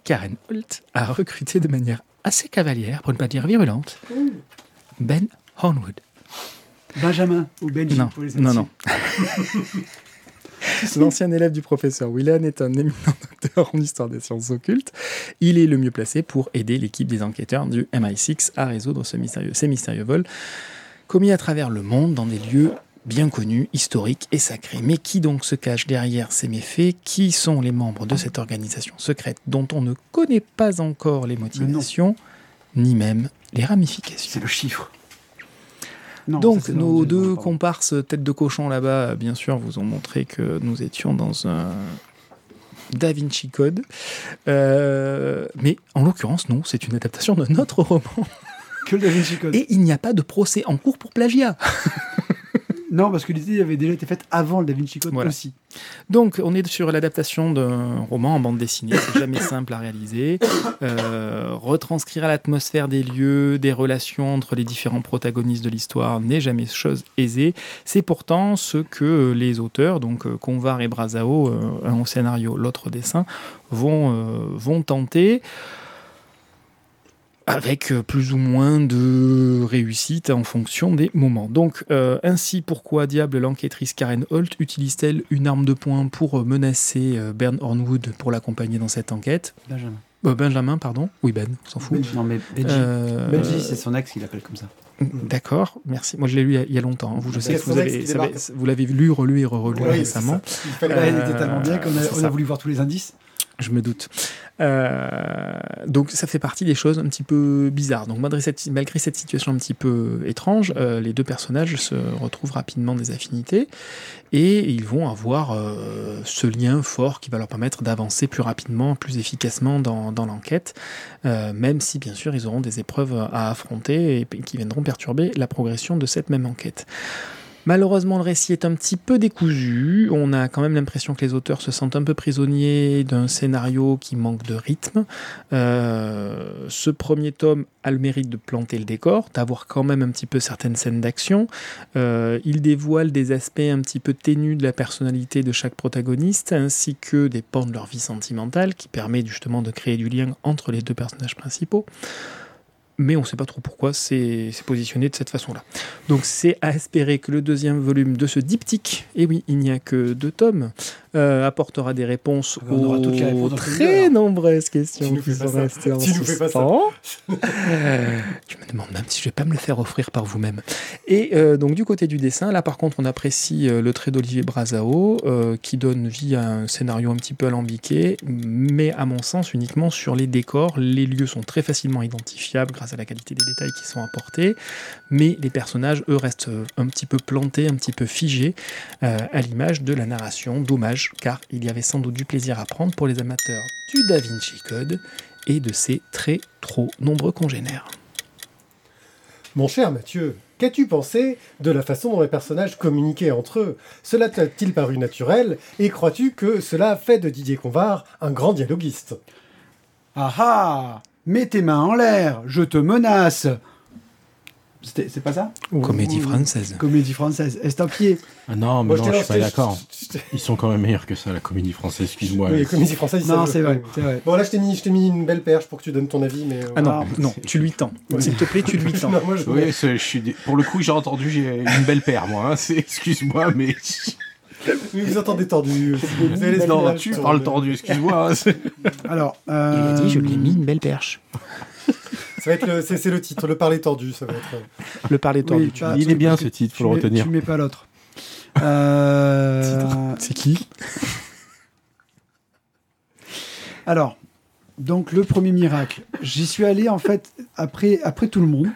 [SPEAKER 3] Karen Holt, à recruter de manière assez cavalière, pour ne pas dire virulente, Ben Hornwood.
[SPEAKER 5] Benjamin ou Benji
[SPEAKER 3] Non,
[SPEAKER 5] pour les
[SPEAKER 3] non, non. L'ancien élève du professeur Whelan est un éminent docteur en histoire des sciences occultes. Il est le mieux placé pour aider l'équipe des enquêteurs du MI6 à résoudre ce mystérieux, ces mystérieux vols commis à travers le monde dans des lieux bien connus, historiques et sacrés. Mais qui donc se cache derrière ces méfaits? Qui sont les membres de cette organisation secrète dont on ne connaît pas encore les motivations, ni même les ramifications?
[SPEAKER 5] C'est le chiffre. Non,
[SPEAKER 3] donc,
[SPEAKER 5] ça,
[SPEAKER 3] nos deux comparses tête de cochon là-bas, bien sûr, vous ont montré que nous étions dans un Da Vinci Code. Euh, mais en l'occurrence, non, c'est une adaptation d'un autre roman.
[SPEAKER 5] Que le Da Vinci Code.
[SPEAKER 3] Et il n'y a pas de procès en cours pour plagiat.
[SPEAKER 5] Non, parce que l'idée avait déjà été faite avant le Da Vinci Code
[SPEAKER 3] Voilà.
[SPEAKER 5] aussi.
[SPEAKER 3] Donc, on est sur l'adaptation d'un roman en bande dessinée. C'est jamais simple à réaliser. Euh, retranscrire l'atmosphère des lieux, des relations entre les différents protagonistes de l'histoire n'est jamais chose aisée. C'est pourtant ce que les auteurs, donc euh, Convar et Brazao, euh, un au scénario, l'autre au dessin, vont, euh, vont tenter avec euh, plus ou moins de réussite en fonction des moments. Donc, euh, ainsi, pourquoi diable l'enquêtrice Karen Holt utilise-t-elle une arme de poing pour euh, menacer euh, Bern Hornwood pour l'accompagner dans cette enquête?
[SPEAKER 5] Benjamin.
[SPEAKER 3] Euh, Benjamin, pardon. Oui, Ben, on s'en fout.
[SPEAKER 5] Non, mais Benji. C'est son ex qui l'appelle comme ça.
[SPEAKER 3] D'accord, merci. Moi, je l'ai lu il y a- longtemps. hein. Vous, je sais que vous avez, vous l'avez lu, relu et relu
[SPEAKER 1] Oui,
[SPEAKER 3] récemment.
[SPEAKER 1] Il fallait-
[SPEAKER 3] Euh,
[SPEAKER 5] était tellement bien qu'on a, on voulu voir tous les indices.
[SPEAKER 3] Je me doute. Euh, donc ça fait partie des choses un petit peu bizarres. Donc malgré cette, situation un petit peu étrange, euh, les deux personnages se retrouvent rapidement des affinités et ils vont avoir euh, ce lien fort qui va leur permettre d'avancer plus rapidement, plus efficacement dans, l'enquête, même si bien sûr ils auront des épreuves à affronter et qui viendront perturber la progression de cette même enquête. Malheureusement, le récit est un petit peu décousu. On a quand même l'impression que les auteurs se sentent un peu prisonniers d'un scénario qui manque de rythme. Euh, ce premier tome a le mérite de planter le décor, d'avoir quand même un petit peu certaines scènes d'action. Euh, il dévoile des aspects un petit peu ténus de la personnalité de chaque protagoniste, ainsi que des pans de leur vie sentimentale, qui permet justement de créer du lien entre les deux personnages principaux. Mais on ne sait pas trop pourquoi c'est positionné de cette façon-là. Donc c'est à espérer que le deuxième volume de ce diptyque, et oui, il n'y a que deux tomes, euh, apportera des réponses aux très nombreuses questions qui sont restées en
[SPEAKER 1] Tu nous fais pas ça.
[SPEAKER 3] suspens. je me demande même si je vais pas me le faire offrir par vous-même. Et euh, donc du côté du dessin, là par contre, on apprécie euh, le trait d'Olivier Brazao, euh, qui donne vie à un scénario un petit peu alambiqué, mais à mon sens uniquement sur les décors. Les lieux sont très facilement identifiables grâce à la qualité des détails qui sont apportés, mais les personnages, eux, restent un petit peu plantés, un petit peu figés, à l'image de la narration. Dommage, car il y avait sans doute du plaisir à prendre pour les amateurs du Da Vinci Code et de ses très trop nombreux congénères.
[SPEAKER 1] Mon cher Mathieu, qu'as-tu pensé de la façon dont les personnages communiquaient entre eux? Cela t'a-t-il paru naturel? Et crois-tu que cela a fait de Didier Convar un grand dialoguiste?
[SPEAKER 5] Ah ah! Mets tes mains en l'air, je te menace C'est pas ça
[SPEAKER 3] Comédie
[SPEAKER 5] Ou-
[SPEAKER 3] française.
[SPEAKER 5] Comédie française. Estampillé.
[SPEAKER 4] Ah non, mais
[SPEAKER 1] Moi,
[SPEAKER 4] non, je suis pas d'accord. Ils sont quand même meilleurs que ça, la comédie française, excuse-moi.
[SPEAKER 1] Oui, comédie française. ça
[SPEAKER 5] Non, c'est vrai, c'est vrai.
[SPEAKER 1] Bon, là, je t'ai mis, je t'ai mis une belle perche pour que tu donnes ton avis, mais. euh,
[SPEAKER 3] Ah non,
[SPEAKER 5] Ah,
[SPEAKER 3] non, tu lui tends.
[SPEAKER 1] Ouais.
[SPEAKER 3] S'il te plaît, tu lui tends.
[SPEAKER 1] Non, moi, je-
[SPEAKER 4] Oui, je suis dé- pour le coup, j'ai entendu, j'ai une belle paire, moi. hein. C'est- Excuse-moi, mais.
[SPEAKER 1] Oui, vous entendez tordu. Vous avez les
[SPEAKER 4] Non,
[SPEAKER 1] images
[SPEAKER 4] tu parles
[SPEAKER 1] le-
[SPEAKER 4] tordu, excuse-moi. hein.
[SPEAKER 5] Alors,
[SPEAKER 3] Il
[SPEAKER 5] euh,
[SPEAKER 3] a dit, je lui ai mis une belle perche.
[SPEAKER 1] Ça va être le, c'est, le titre, le parler tordu. Ça va être. euh,
[SPEAKER 3] Le parler tordu.
[SPEAKER 5] Oui,
[SPEAKER 3] tu
[SPEAKER 5] bah.
[SPEAKER 4] Il est bien ce titre, faut le retenir.
[SPEAKER 5] Tu mets pas l'autre. Euh,
[SPEAKER 3] C'est qui?
[SPEAKER 5] Alors, donc le premier miracle, j'y suis allé en fait après, après tout le monde.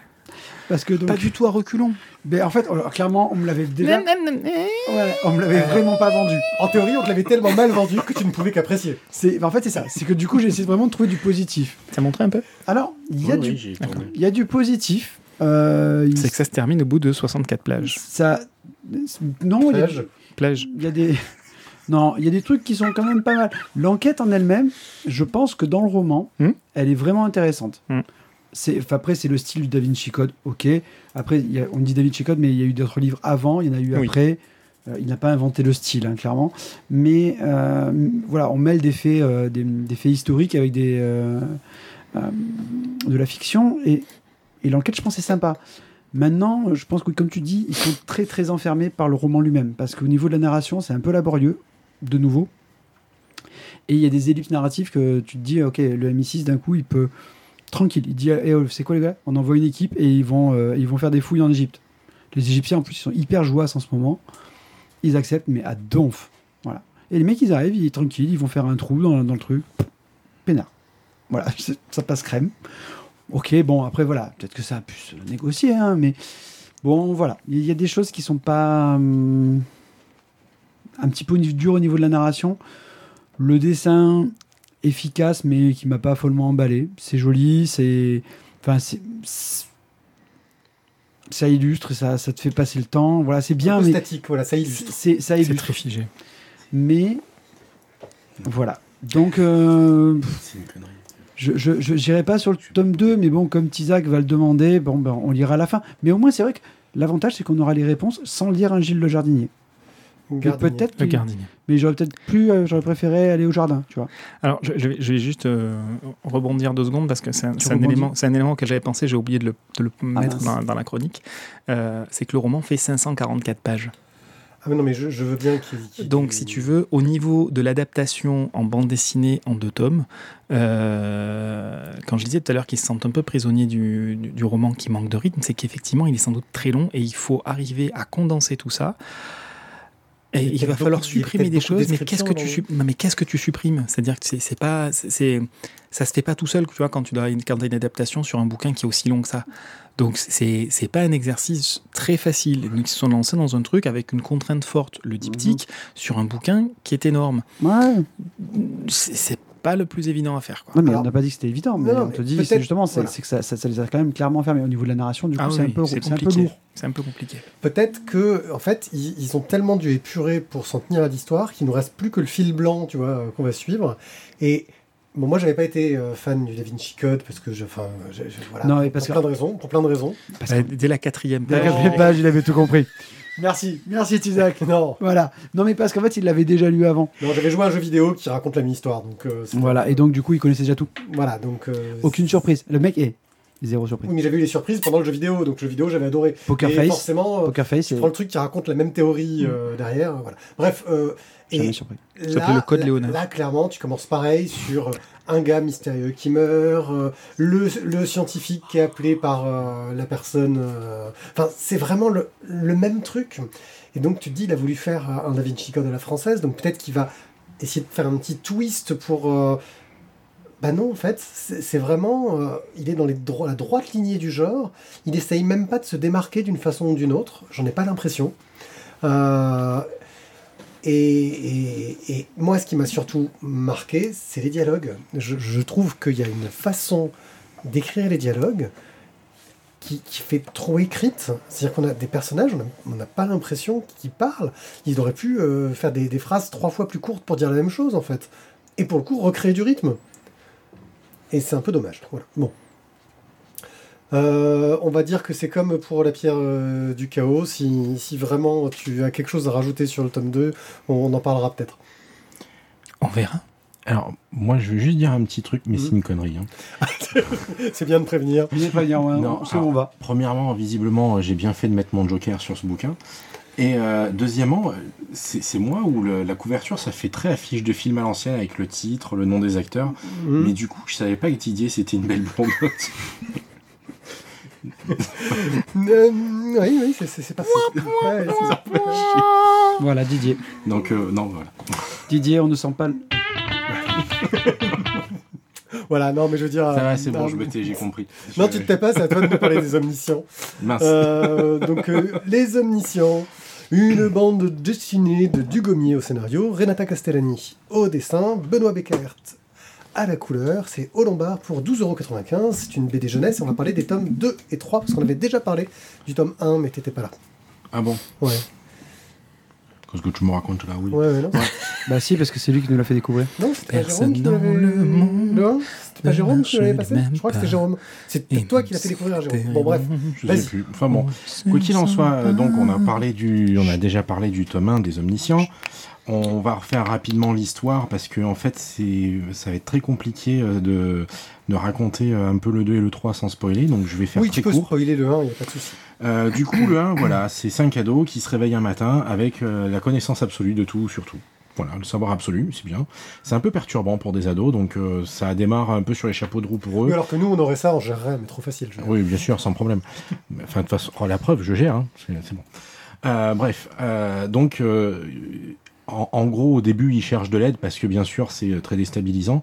[SPEAKER 5] Parce que donc,
[SPEAKER 3] Pas du tout à reculons.
[SPEAKER 5] Ben, en fait, alors, clairement, on me l'avait déjà, ouais, on me l'avait vraiment pas vendu.
[SPEAKER 1] En théorie, on te l'avait tellement mal vendu que tu ne pouvais qu'apprécier.
[SPEAKER 5] C'est, ben, en fait, c'est ça. C'est que du coup, j'ai essayé vraiment de trouver du positif.
[SPEAKER 3] Ça montrait un peu
[SPEAKER 5] Alors, il y a
[SPEAKER 4] Oui,
[SPEAKER 5] du, il y a du positif. Euh, il-
[SPEAKER 3] C'est que ça se termine au bout de 64 plages.
[SPEAKER 5] ça, non, il y a-
[SPEAKER 1] Plage.
[SPEAKER 3] Plage.
[SPEAKER 5] Il y a des. Non, il y a des trucs qui sont quand même pas mal. L'enquête en elle-même, je pense que dans le roman,
[SPEAKER 3] Hmm.
[SPEAKER 5] elle est vraiment intéressante.
[SPEAKER 3] Hmm.
[SPEAKER 5] C'est, après, c'est le style du Da Vinci Code, ok. Après, il y a- on dit Da Vinci Code, mais il y a eu d'autres livres avant, il y en a eu
[SPEAKER 3] Oui.
[SPEAKER 5] après. Euh, il n'a pas inventé le style, hein, clairement. Mais euh, voilà, on mêle des faits, euh, des, des faits historiques avec des, de la fiction. Et, et l'enquête, je pense, est sympa. Maintenant, je pense que, comme tu dis, ils sont très très enfermés par le roman lui-même. Parce qu'au niveau de la narration, c'est un peu laborieux, de nouveau. Et il y a des ellipses narratives que tu te dis, ok, le MI6, d'un coup, il peut. Tranquille, il dit, Eh, oh, c'est quoi les gars? On envoie une équipe et ils vont, euh, ils vont faire des fouilles en Égypte. Les Égyptiens, en plus, ils sont hyper jouasses en ce moment. Ils acceptent, mais à donf. Voilà. Et les mecs, ils arrivent, ils tranquilles, ils vont faire un trou dans, le truc. Pénard. Voilà, ça passe crème. Ok, bon, après, voilà, peut-être que ça a pu se négocier, hein, mais bon, voilà. Il y a des choses qui sont pas. hum, un petit peu dur au niveau de la narration. Le dessin efficace, mais qui m'a pas follement emballé. C'est joli, c'est. Enfin, c'est. c'est- Ça illustre, ça, ça te fait passer le temps. Voilà, c'est bien,
[SPEAKER 1] un peu
[SPEAKER 5] mais
[SPEAKER 1] statique, voilà, ça illustre.
[SPEAKER 5] c'est ça illustre.
[SPEAKER 3] très figé.
[SPEAKER 5] Mais voilà. Donc, euh,
[SPEAKER 4] C'est une connerie.
[SPEAKER 5] je je- je- j'irai pas sur le tome 2, mais bon, comme Tizak va le demander, bon, ben, on lira à la fin. Mais au moins, c'est vrai que l'avantage, c'est qu'on aura les réponses sans lire un Gilles le jardinier. Peut-être,
[SPEAKER 3] Le
[SPEAKER 5] qu'il-
[SPEAKER 3] gardien.
[SPEAKER 5] mais j'aurais peut-être plus, euh, j'aurais préféré aller au jardin, tu vois.
[SPEAKER 3] Alors, je, je vais, je vais juste euh, rebondir deux secondes parce que c'est un, élément, c'est un élément que j'avais pensé, j'ai oublié de le, de le mettre
[SPEAKER 5] mince.
[SPEAKER 3] dans, dans la chronique. Euh, c'est que le roman fait 544 pages.
[SPEAKER 1] Ah, mais non, mais je, je veux bien qu'il. qu'il-
[SPEAKER 3] Donc, si tu veux, au niveau de l'adaptation en bande dessinée en deux tomes, euh, quand je disais tout à l'heure qu'ils se sentent un peu prisonniers du, du- du roman qui manque de rythme, c'est qu'effectivement, il est sans doute très long et il faut arriver à condenser tout ça. Et
[SPEAKER 1] Il
[SPEAKER 3] va falloir supprimer des
[SPEAKER 1] de
[SPEAKER 3] choses, mais qu'est-ce que tu
[SPEAKER 1] descriptions
[SPEAKER 3] sup- non, mais qu'est-ce que tu supprimes? C'est-à-dire que c'est pas, c'est- ça se fait pas tout seul, tu vois, quand tu dois quand as une adaptation sur un bouquin qui est aussi long que ça. Donc c'est c'est pas un exercice très facile. Ils se sont lancés dans un truc avec une contrainte forte, le diptyque, sur un bouquin qui est énorme.
[SPEAKER 5] Ouais.
[SPEAKER 3] C'est pas le plus évident à faire. Quoi.
[SPEAKER 5] Non, mais
[SPEAKER 1] Alors-
[SPEAKER 5] on n'a pas dit que c'était évident, mais
[SPEAKER 1] Non,
[SPEAKER 5] on te dit, c'est justement, c'est
[SPEAKER 1] voilà.
[SPEAKER 5] que ça, ça- ça les a quand même clairement fermés. Au niveau de la narration, du coup,
[SPEAKER 3] Ah
[SPEAKER 5] c'est un
[SPEAKER 3] oui,
[SPEAKER 5] peu,
[SPEAKER 3] c'est
[SPEAKER 5] un peu
[SPEAKER 3] compliqué.
[SPEAKER 5] lourd.
[SPEAKER 3] C'est un peu compliqué.
[SPEAKER 1] Peut-être que, en fait, ils, ils ont tellement dû épurer pour s'en tenir à l'histoire qu'il nous reste plus que le fil blanc, tu vois, euh, qu'on va suivre. Et bon, moi, j'avais pas été euh, fan du Da Vinci Code parce que, je, enfin, voilà,
[SPEAKER 5] Non, mais
[SPEAKER 1] pour
[SPEAKER 5] parce que-
[SPEAKER 1] plein de raisons, pour plein de raisons.
[SPEAKER 5] Parce
[SPEAKER 3] Ouais,
[SPEAKER 5] que
[SPEAKER 3] dès la quatrième
[SPEAKER 5] la
[SPEAKER 3] page.
[SPEAKER 5] quatrième page, il avait tout compris. Merci, merci Tizak.
[SPEAKER 1] Non,
[SPEAKER 5] Voilà. Non, mais parce qu'en fait, il l'avait déjà lu avant.
[SPEAKER 1] non, j'avais joué à un jeu vidéo qui raconte la mi-histoire, donc euh,
[SPEAKER 5] Voilà. Et donc, du coup, il connaissait déjà tout.
[SPEAKER 1] voilà, donc euh,
[SPEAKER 5] Aucune surprise. Le mec est zéro surprise.
[SPEAKER 1] Oui, mais j'avais eu les surprises pendant le jeu vidéo, donc le jeu vidéo j'avais adoré.
[SPEAKER 5] Poker
[SPEAKER 1] et
[SPEAKER 5] Face.
[SPEAKER 1] forcément, euh,
[SPEAKER 5] Poker Face,
[SPEAKER 1] tu
[SPEAKER 5] c'est
[SPEAKER 1] prends le truc qui raconte la même théorie euh, derrière, voilà. Bref, euh, et
[SPEAKER 5] surpris.
[SPEAKER 3] Ça s'appelait le code
[SPEAKER 1] là,
[SPEAKER 3] Léonard.
[SPEAKER 1] Là, clairement, tu commences pareil sur un gars mystérieux qui meurt, euh, le, scientifique qui est appelé par euh, la personne. euh, Enfin, c'est vraiment le, même truc. Et donc, tu dis, il a voulu faire un Da Vinci Code à la française, donc peut-être qu'il va essayer de faire un petit twist pour. Bah non, en fait, c'est vraiment. il est dans la droite lignée du genre. Il essaye même pas de se démarquer d'une façon ou d'une autre. J'en ai pas l'impression. Et, moi, ce qui m'a surtout marqué, c'est les dialogues. Je, trouve qu'il y a une façon d'écrire les dialogues qui, fait trop écrite. C'est-à-dire qu'on a des personnages, on n'a pas l'impression qu'ils parlent. Ils auraient pu euh, faire des, des phrases trois fois plus courtes pour dire la même chose, en fait. Et pour le coup, recréer du rythme. Et c'est un peu dommage. Voilà. Bon. Euh, on va dire que c'est comme pour la pierre euh, du chaos. Si, si vraiment tu as quelque chose à rajouter sur le tome 2, on en parlera peut-être.
[SPEAKER 3] On verra.
[SPEAKER 4] Alors, moi, je veux juste dire un petit truc, mais
[SPEAKER 1] Mhm.
[SPEAKER 4] c'est une connerie. hein.
[SPEAKER 1] C'est bien de prévenir.
[SPEAKER 5] Il n'est pas bien, ouais,
[SPEAKER 4] Non,
[SPEAKER 5] où on va.
[SPEAKER 4] Premièrement, visiblement, euh, j'ai bien fait de mettre mon joker sur ce bouquin. Et euh, deuxièmement, c'est moi où le- la couverture, ça fait très affiche de film à l'ancienne avec le titre, le nom des acteurs.
[SPEAKER 1] Mhm.
[SPEAKER 4] Mais du coup, je savais pas que Didier, c'était une belle blonde.
[SPEAKER 1] Euh, oui, oui, c'est- pas. Ouais,
[SPEAKER 5] Voilà, Didier.
[SPEAKER 4] Donc, euh, non, voilà.
[SPEAKER 5] Didier, on ne sent pas. le-
[SPEAKER 1] Voilà, non, mais je veux dire.
[SPEAKER 4] Ça va,
[SPEAKER 1] euh,
[SPEAKER 4] c'est bon,
[SPEAKER 1] non,
[SPEAKER 4] je me tais, j'ai compris.
[SPEAKER 1] Non, tu te tais pas, c'est à toi de nous parler des omniscients.
[SPEAKER 4] Mince.
[SPEAKER 1] Euh, donc, euh, les omniscients, une bande dessinée de Dugommier au scénario, Renata Castellani au dessin, Benoît Beckert à la couleur, c'est au Lombard pour 12,95€. C'est une BD jeunesse on va parler des tomes 2 et 3 parce qu'on avait déjà parlé du tome 1, mais t'étais pas là.
[SPEAKER 4] Ah bon?
[SPEAKER 1] Ouais,
[SPEAKER 4] Qu'est-ce que tu me racontes là, oui
[SPEAKER 1] ouais, ouais, non.
[SPEAKER 5] Bah si, parce que c'est lui qui nous l'a fait découvrir.
[SPEAKER 1] Non, c'était Jérôme qui
[SPEAKER 3] dans
[SPEAKER 1] l'avait.
[SPEAKER 3] le monde
[SPEAKER 1] Non, c'était pas Jérôme qui l'avait passé Je crois que c'était. Jérôme. C'est toi qui l'as fait découvrir Jérôme. Bon, bref.
[SPEAKER 4] Je sais plus. Enfin bon. Quoi qu'il en soit, euh, donc on a parlé du, on a déjà parlé du tome 1 des Omniscients. On va refaire rapidement l'histoire parce que en fait c'est, ça va être très compliqué euh, de, de raconter euh, un peu le 2 et le 3 sans spoiler. Donc je vais faire
[SPEAKER 1] Oui,
[SPEAKER 4] très
[SPEAKER 1] tu peux
[SPEAKER 4] court.
[SPEAKER 1] spoiler le 1, il n'y a pas de souci.
[SPEAKER 4] Euh, du coup, le 1, voilà, c'est cinq ados qui se réveillent un matin avec euh, la connaissance absolue de tout sur tout. Voilà, le savoir absolu, c'est bien. C'est un peu perturbant pour des ados, donc euh, ça démarre un peu sur les chapeaux de roue pour eux.
[SPEAKER 1] Oui, alors que nous, on aurait ça, on gérerait, mais trop facile. je.
[SPEAKER 4] Oui, bien sûr, sans problème. Enfin, de toute façon, oh, la preuve, je gère, hein, c'est c'est bon. Euh, bref, euh, donc, euh, en, gros, au début, ils cherchent de l'aide parce que, bien sûr, c'est très déstabilisant.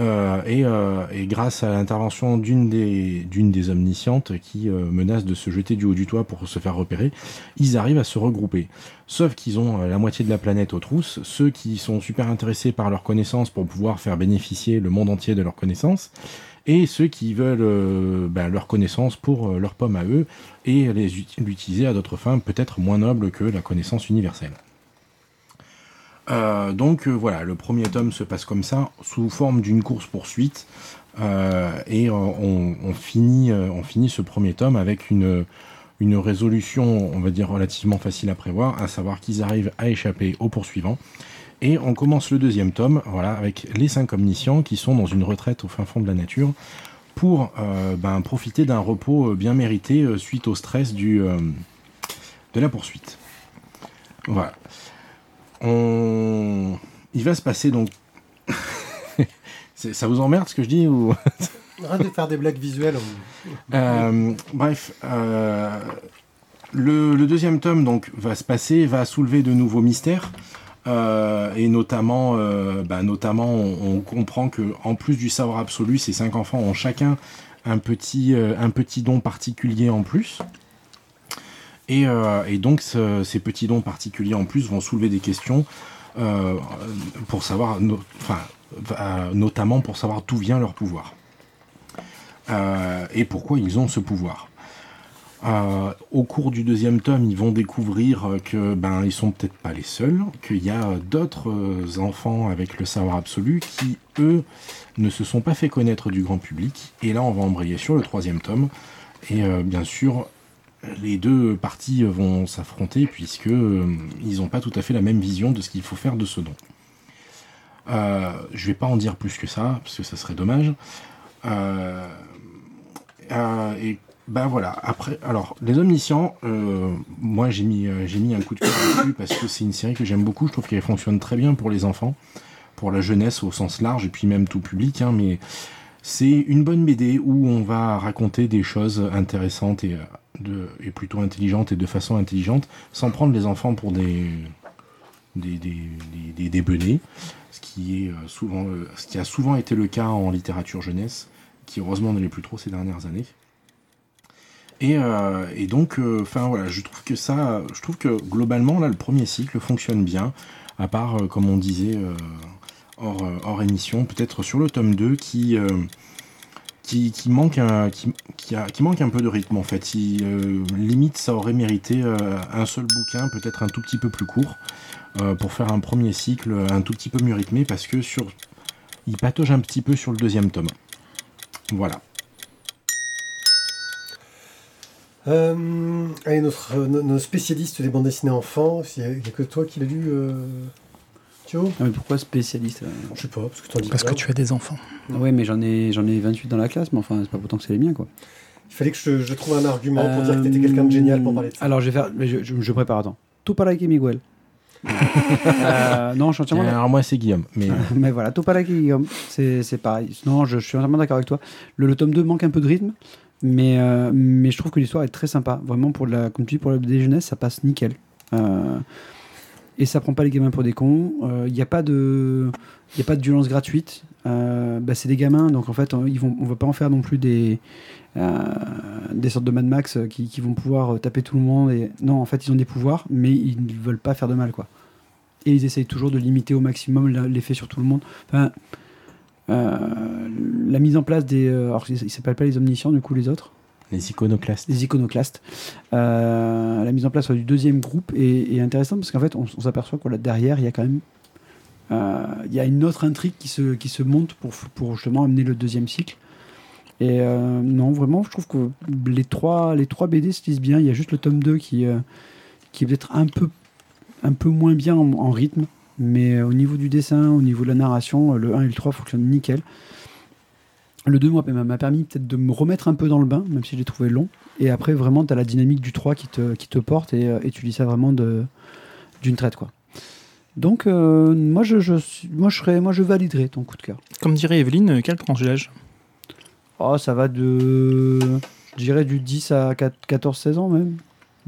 [SPEAKER 4] Euh, et, euh, et grâce à l'intervention d'une des, omniscientes qui euh, menace de se jeter du haut du toit pour se faire repérer, ils arrivent à se regrouper. Sauf qu'ils ont euh, la moitié de la planète aux trousses, ceux qui sont super intéressés par leurs connaissances pour pouvoir faire bénéficier le monde entier de leurs connaissances, et ceux qui veulent euh, ben, leurs connaissances pour euh, leurs pommes à eux et les ut- l'utiliser à d'autres fins peut-être moins nobles que la connaissance universelle. Euh, donc euh, voilà, le premier tome se passe comme ça, sous forme d'une course-poursuite, euh, et on, finit, ce premier tome avec une, résolution, on va dire, relativement facile à prévoir, à savoir qu'ils arrivent à échapper au poursuivant. Et on commence le deuxième tome, voilà, avec les cinq omniscients qui sont dans une retraite au fin fond de la nature pour ben, profiter d'un repos bien mérité suite au stress de la poursuite. Voilà. On... Il va se passer donc. Ça vous emmerde ce que je dis ou
[SPEAKER 1] Arrête de faire des blagues visuelles. on-
[SPEAKER 4] Euh, bref, euh, le, le deuxième tome donc va se passer, va soulever de nouveaux mystères. euh, et notamment, bah, notamment, on, on comprend que en plus du savoir absolu, ces cinq enfants ont chacun un petit, un petit don particulier en plus. Et, euh, et donc, ce- ces petits dons particuliers en plus vont soulever des questions euh, pour savoir, euh, notamment pour savoir d'où vient leur pouvoir et pourquoi ils ont ce pouvoir. Au cours du deuxième tome, ils vont découvrir que ben ils sont peut-être pas les seuls, qu'il y a d'autres enfants avec le savoir absolu qui eux ne se sont pas fait connaître du grand public. Et là, on va embrayer sur le troisième tome. Et bien sûr, les deux parties vont s'affronter puisque euh, ils n'ont pas tout à fait la même vision de ce qu'il faut faire de ce don. Euh, je vais pas en dire plus que ça parce que ça serait dommage. Euh, euh, et ben voilà. Après, alors les omniscients, moi j'ai mis j'ai mis un coup de cœur dessus parce que c'est une série que j'aime beaucoup. Je trouve qu'elle fonctionne très bien pour les enfants, pour la jeunesse au sens large et puis même tout public. hein, mais c'est une bonne BD où on va raconter des choses intéressantes et, de, et plutôt intelligentes et de façon intelligente, sans prendre les enfants pour des des, des, des, des- benets, ce qui est euh, souvent euh, ce qui a souvent été le cas en littérature jeunesse, qui heureusement ne l'est plus trop ces dernières années. Et, euh, et donc, enfin voilà, je trouve que ça, je trouve que globalement là, le premier cycle fonctionne bien, à part euh, comme on disait euh, hors, euh, hors émission, peut-être sur le tome 2 qui euh, qui, manque un, qui, qui, manque un peu de rythme en fait. Euh, limite, ça aurait mérité euh, un seul bouquin, peut-être un tout petit peu plus court, euh, pour faire un premier cycle un tout petit peu mieux rythmé, parce que sur, il patauge un petit peu sur le deuxième tome. Voilà.
[SPEAKER 1] Allez, notre, no- nos spécialistes des bandes dessinées enfants, il n'y a, que toi qui l'as lu, euh,
[SPEAKER 5] Ah, mais pourquoi spécialiste euh
[SPEAKER 1] Je sais pas, parce que t'en dis
[SPEAKER 3] Parce
[SPEAKER 1] plein.
[SPEAKER 3] que tu as des enfants.
[SPEAKER 5] Ah Ouais, mais j'en ai, j'en ai 28 dans la classe, mais enfin, c'est pas pourtant que c'est les miens, quoi.
[SPEAKER 1] Il fallait que je, je trouve un argument pour dire que t'étais quelqu'un de génial pour parler de ça.
[SPEAKER 5] Alors, je vais faire. mais Je, je, je prépare, attends. Avec Miguel. Euh, non, je suis entièrement
[SPEAKER 4] Alors moi, c'est Guillaume. Mais
[SPEAKER 5] Mais voilà, Topalaki Guillaume, c'est c'est pareil. Non, je, je suis entièrement d'accord avec toi. Le, le tome 2 manque un peu de rythme, mais, euh, mais je trouve que l'histoire est très sympa. Vraiment, pour la, comme tu dis, pour la BD jeunesse, ça passe nickel. Euh, et ça prend pas les gamins pour des cons. Il n'y a pas de. Il a pas de violence gratuite. Euh, bah, c'est des gamins, donc en fait, on, ils vont, on va pas en faire non plus des, euh, des sortes de Mad Max euh, qui, vont pouvoir euh, taper tout le monde. Non, en fait, ils ont des pouvoirs, mais ils ne veulent pas faire de mal, quoi. Et ils essayent toujours de limiter au maximum l'effet sur tout le monde. Euh, la mise en place des. euh, alors, ils s'appellent pas les omniscients, du coup, les autres
[SPEAKER 4] les iconoclastes.
[SPEAKER 5] les iconoclastes. Euh, la mise en place du deuxième groupe est, intéressante parce qu'en fait, on, s'aperçoit que derrière, il y a quand même euh, il y a une autre intrigue qui se, monte pour, justement amener le deuxième cycle. Et euh, non, vraiment, je trouve que les trois, les trois BD se lisent bien. Il y a juste le tome 2 qui, qui est peut-être un peu, un peu moins bien en, rythme. Mais au niveau du dessin, au niveau de la narration, le 1 et le 3 fonctionnent nickel. Le 2 moi, m'a permis peut-être de me remettre un peu dans le bain, même si je l'ai trouvé long. Et après, vraiment, tu as la dynamique du 3 qui te, qui te porte et, euh, et tu lis ça vraiment d'une traite. quoi. Donc, euh, moi, je, je, moi, je serais, moi, je validerais ton coup de cœur.
[SPEAKER 3] Comme dirait Evelyne, euh, quelle tranche d'âge
[SPEAKER 5] Oh, ça va de. Je dirais du 10 à 14-16 ans même.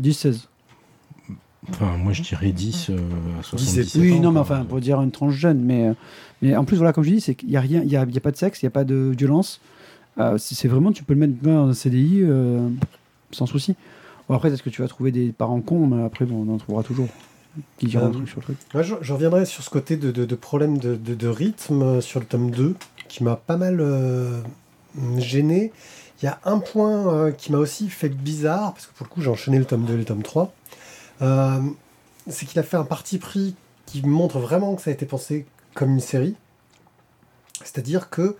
[SPEAKER 5] 10-16.
[SPEAKER 4] Enfin, moi, je dirais 10 euh, à 77
[SPEAKER 5] Oui,
[SPEAKER 4] ans,
[SPEAKER 5] non, mais enfin, pour dire une tranche jeune. Mais, euh, mais en plus, voilà, comme je dis, c'est qu'il n'y a rien, il y a, il y a pas de sexe, il n'y a pas de violence. Euh, c'est vraiment, tu peux le mettre dans un CDI euh, sans souci. Bon, après, est-ce que tu vas trouver des parents cons? Mais après, bon, on en trouvera toujours. Qui diront un truc sur le truc.
[SPEAKER 1] Ouais, je, je reviendrai sur ce côté de, de, de problème de, de, de rythme sur le tome 2 qui m'a pas mal euh, gêné. Il y a un point euh, qui m'a aussi fait bizarre, parce que pour le coup j'ai enchaîné le tome 2 et le tome 3. Euh, c'est qu'il a fait un parti pris qui montre vraiment que ça a été pensé comme une série. C'est-à-dire que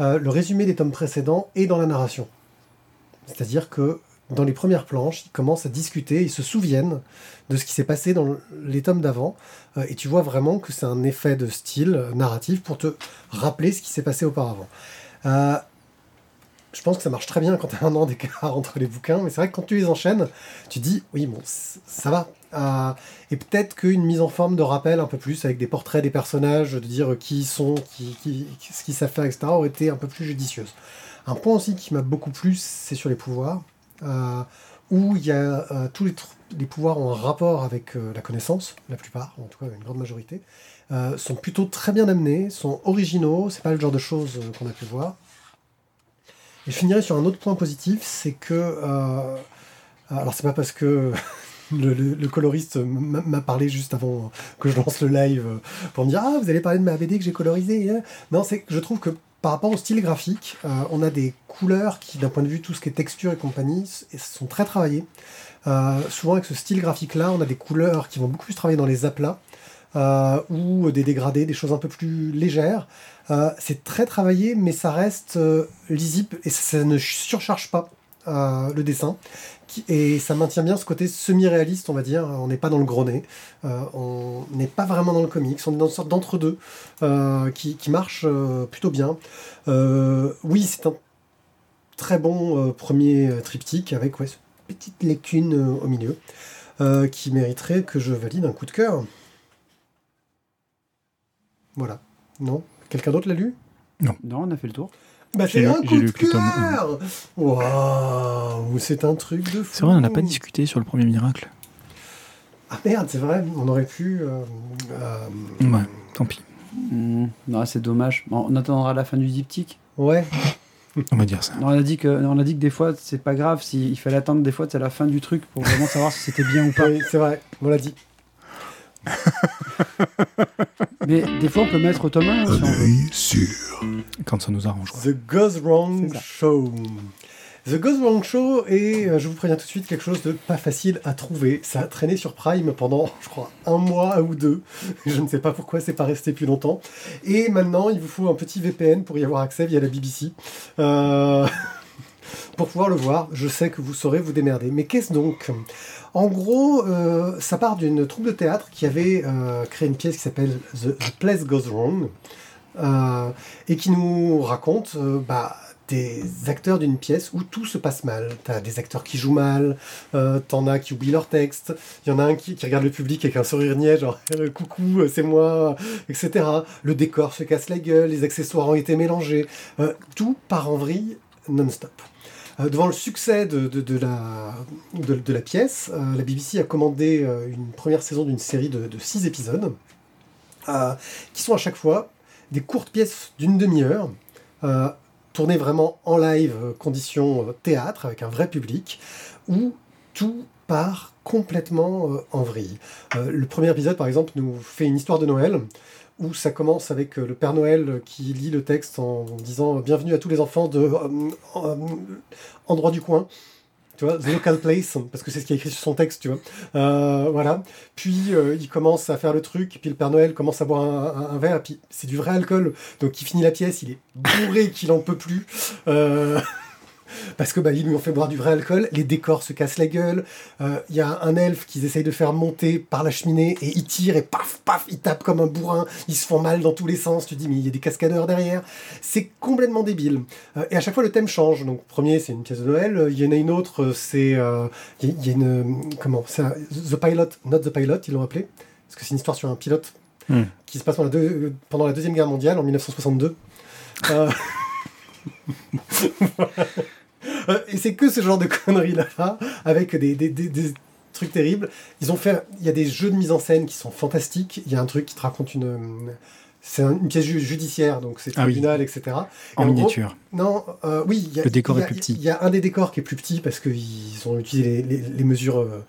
[SPEAKER 1] euh, le résumé des tomes précédents est dans la narration. C'est-à-dire que dans les premières planches, ils commencent à discuter, ils se souviennent de ce qui s'est passé dans le- les tomes d'avant. Euh, et tu vois vraiment que c'est un effet de style narratif pour te rappeler ce qui s'est passé auparavant. Je pense que ça marche très bien quand tu as un an d'écart entre les bouquins, mais c'est vrai que quand tu les enchaînes, tu dis oui, bon, ça va. Euh, et peut-être qu'une mise en forme de rappel un peu plus avec des portraits des personnages, de dire qui ils sont, qui, ce qu'ils savent faire, etc., aurait été un peu plus judicieuse. Un point aussi qui m'a beaucoup plu, c'est sur les pouvoirs, euh, où il y a euh, tous les, les pouvoirs ont un rapport avec la connaissance, la plupart, en tout cas une grande majorité, sont plutôt très bien amenés, sont originaux, c'est pas le genre de choses qu'on a pu voir. Et je finirai sur un autre point positif, c'est que. euh, alors, c'est pas parce que le, coloriste m'a parlé juste avant que je lance le live euh, pour me dire Ah, vous allez parler de ma BD que j'ai colorisée. hein. Non, c'est que je trouve que par rapport au style graphique, euh, on a des couleurs qui, d'un point de vue tout ce qui est texture et compagnie, sont très travaillées. Souvent, avec ce style graphique-là, on a des couleurs qui vont beaucoup plus travailler dans les aplats. Euh, ou des dégradés, des choses un peu plus légères. Euh, c'est très travaillé, mais ça reste euh, lisible et ça, ne surcharge pas le dessin. Et ça maintient bien ce côté semi-réaliste, on va dire. On n'est pas dans le gros nez, on n'est pas vraiment dans le comics, on est dans une sorte d'entre-deux qui, qui marche plutôt bien. Oui, c'est un très bon premier triptyque avec cette petite lacune euh, au milieu qui mériterait que je valide un coup de cœur. Voilà. Non Quelqu'un d'autre l'a lu?
[SPEAKER 5] Non, on a fait le tour.
[SPEAKER 1] bah, c'est un
[SPEAKER 3] j'ai
[SPEAKER 1] coup
[SPEAKER 3] lu
[SPEAKER 1] de
[SPEAKER 3] que le tome
[SPEAKER 1] cœur Waouh C'est un truc de fou
[SPEAKER 3] C'est vrai, on n'a pas discuté sur le premier miracle.
[SPEAKER 1] Ah merde, c'est vrai, on aurait pu... euh, euh,
[SPEAKER 3] Ouais, tant pis.
[SPEAKER 5] Hmm, non, c'est dommage. Bon, on attendra la fin du diptyque.
[SPEAKER 1] Ouais,
[SPEAKER 3] On va dire ça.
[SPEAKER 5] Non, on a dit que, on a dit que des fois, c'est pas grave. Si, il fallait attendre des fois, c'est la fin du truc pour vraiment savoir si c'était bien ou pas.
[SPEAKER 1] oui, c'est vrai, on l'a dit.
[SPEAKER 5] Mais des fois, on peut mettre 1 si on veut.
[SPEAKER 3] Quand ça nous arrange. quoi.
[SPEAKER 1] The Goes Wrong. Show. The Goes Wrong Show est, euh, je vous préviens tout de suite, quelque chose de pas facile à trouver. Ça a traîné sur Prime pendant, je crois, un mois ou deux. Je ne sais pas pourquoi c'est pas resté plus longtemps. Et maintenant, il vous faut un petit VPN pour y avoir accès via la BBC. Euh, pour pouvoir le voir, je sais que vous saurez vous démerder. Mais qu'est-ce donc? En gros, euh, ça part d'une troupe de théâtre qui avait euh, créé une pièce qui s'appelle The, Place Goes Wrong. euh, et qui nous raconte bah, des acteurs d'une pièce où tout se passe mal. T'as des acteurs qui jouent mal, t'en as qui oublient leur texte, il y en a un qui, regarde le public avec un sourire niais, genre coucou, c'est moi, etc. Le décor se casse la gueule, les accessoires ont été mélangés. Tout part en vrille non-stop. Euh, devant le succès de, la, pièce, euh, la BBC a commandé euh, une première saison d'une série de, six épisodes, qui sont à chaque fois des courtes pièces d'une demi-heure, tournées vraiment en live, conditions euh, théâtre, avec un vrai public, où tout part complètement en vrille. Le premier épisode, par exemple, nous fait une histoire de Noël, où ça commence avec euh, le Père Noël euh, qui lit le texte en disant Bienvenue à tous les enfants de euh, euh, endroit du coin. Tu vois, The Local Place, parce que c'est ce qui est écrit sur son texte, tu vois. Euh, voilà. Puis euh, il commence à faire le truc, puis le Père Noël commence à boire un, verre, puis c'est du vrai alcool. Donc il finit la pièce, il est bourré qu'il en peut plus. Euh, parce que bah, ils lui ont fait boire du vrai alcool, les décors se cassent la gueule. Euh, Il y a un elfe qu'ils essayent de faire monter par la cheminée et il tire et paf, paf, il tape comme un bourrin. Ils se font mal dans tous les sens. Tu dis, mais il y a des cascadeurs derrière. C'est complètement débile. Euh, et à chaque fois, le thème change. Donc, premier, c'est une pièce de Noël. Euh, Il y en a une autre, euh, c'est. euh, Il y, a- il y a une. euh, Comment un- The Pilot, Not the Pilot, ils l'ont appelé. Parce que c'est une histoire sur un pilote
[SPEAKER 3] Hmm.
[SPEAKER 1] qui se passe pendant la, deux- pendant la Deuxième Guerre mondiale en 1962. Euh, Euh, et c'est que ce genre de conneries là, avec des, des, des- des trucs terribles. Ils ont fait, il y a des jeux de mise en scène qui sont fantastiques. Il y a un truc qui te raconte une, euh, c'est un- une pièce ju- judiciaire, donc c'est
[SPEAKER 3] Ah oui.
[SPEAKER 1] tribunal, etc. Et
[SPEAKER 3] En
[SPEAKER 1] gros,
[SPEAKER 3] miniature.
[SPEAKER 1] non, euh, oui. il y a-
[SPEAKER 3] Le décor
[SPEAKER 1] il y a-
[SPEAKER 3] est plus petit.
[SPEAKER 1] Il y a un des décors qui est plus petit parce qu'ils ont utilisé les, les- les mesures euh,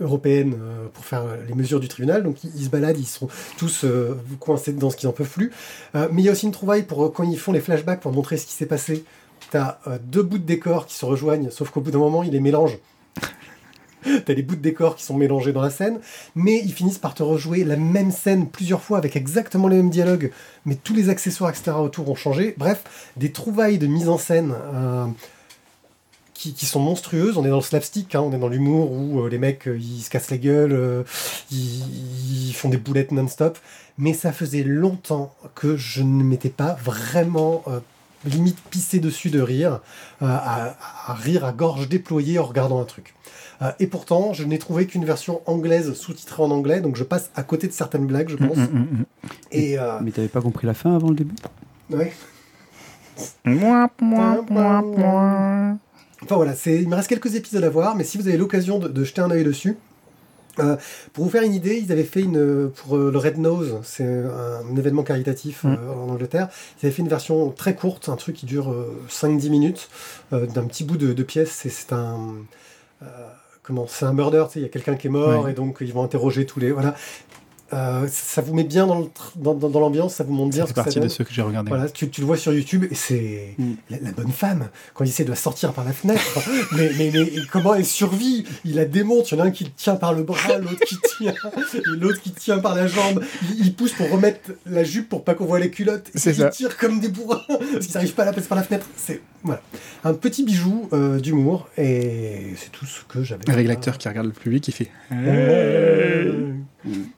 [SPEAKER 1] européennes euh, pour faire euh, les mesures du tribunal. Donc ils, ils se baladent, ils sont tous euh, coincés dedans ce qu'ils n'en peuvent plus. Euh, mais il y a aussi une trouvaille pour euh, quand ils font les flashbacks pour montrer ce qui s'est passé. T'as euh, deux bouts de décor qui se rejoignent, sauf qu'au bout d'un moment, ils les mélangent. T'as les bouts de décor qui sont mélangés dans la scène, mais ils finissent par te rejouer la même scène plusieurs fois avec exactement les mêmes dialogues, mais tous les accessoires, etc. autour ont changé. Bref, des trouvailles de mise en scène euh, qui, sont monstrueuses. On est dans le slapstick, hein, on est dans l'humour où euh, les mecs ils se cassent la gueule, ils, ils font des boulettes non-stop. Mais ça faisait longtemps que je ne m'étais pas vraiment limite pissé dessus de rire, euh, à, à rire à gorge déployée en regardant un truc. Euh, et pourtant, je n'ai trouvé qu'une version anglaise sous-titrée en anglais, donc je passe à côté de certaines blagues, je pense.
[SPEAKER 3] Mm, mm, mm,
[SPEAKER 1] Et euh,
[SPEAKER 5] Mais t'avais pas compris la fin avant le début?
[SPEAKER 1] Ouais.
[SPEAKER 3] Mouah, mouah, mouah, mouah.
[SPEAKER 1] Enfin voilà, c'est, il me reste quelques épisodes à voir, mais si vous avez l'occasion de, de jeter un œil dessus, euh, pour vous faire une idée, ils avaient fait une pour euh, le Red Nose, c'est un, événement caritatif
[SPEAKER 3] Mm.
[SPEAKER 1] euh, en Angleterre. Ils avaient fait une version très courte, un truc qui dure euh, 5-10 minutes, d'un petit bout de, de pièce. C'est, un comment C'est un murder, tu sais, il y a quelqu'un qui est mort et donc ils vont interroger tous les voilà. Euh, ça vous met bien dans, le tr- dans, dans, dans l'ambiance, ça vous montre bien
[SPEAKER 3] Ça
[SPEAKER 1] ce que ça
[SPEAKER 3] partie de ceux que j'ai regardés.
[SPEAKER 1] Voilà, tu, tu le vois sur YouTube et c'est
[SPEAKER 5] Mm.
[SPEAKER 1] la, la bonne femme quand il essaie de la sortir par la fenêtre. mais, mais, mais comment elle survit? Il la démonte. Il y en a un qui le tient par le bras, l'autre qui tient, l'autre qui tient par la jambe. Il, il pousse pour remettre la jupe pour pas qu'on voit les culottes.
[SPEAKER 3] C'est
[SPEAKER 1] il
[SPEAKER 3] ça.
[SPEAKER 1] tire comme des bourrins parce qu'ils n'arrivent pas à la passer par la fenêtre. C'est voilà un petit bijou euh, d'humour et c'est tout ce que j'avais.
[SPEAKER 3] Avec l'acteur qui regarde le public, il fait.
[SPEAKER 1] Euh,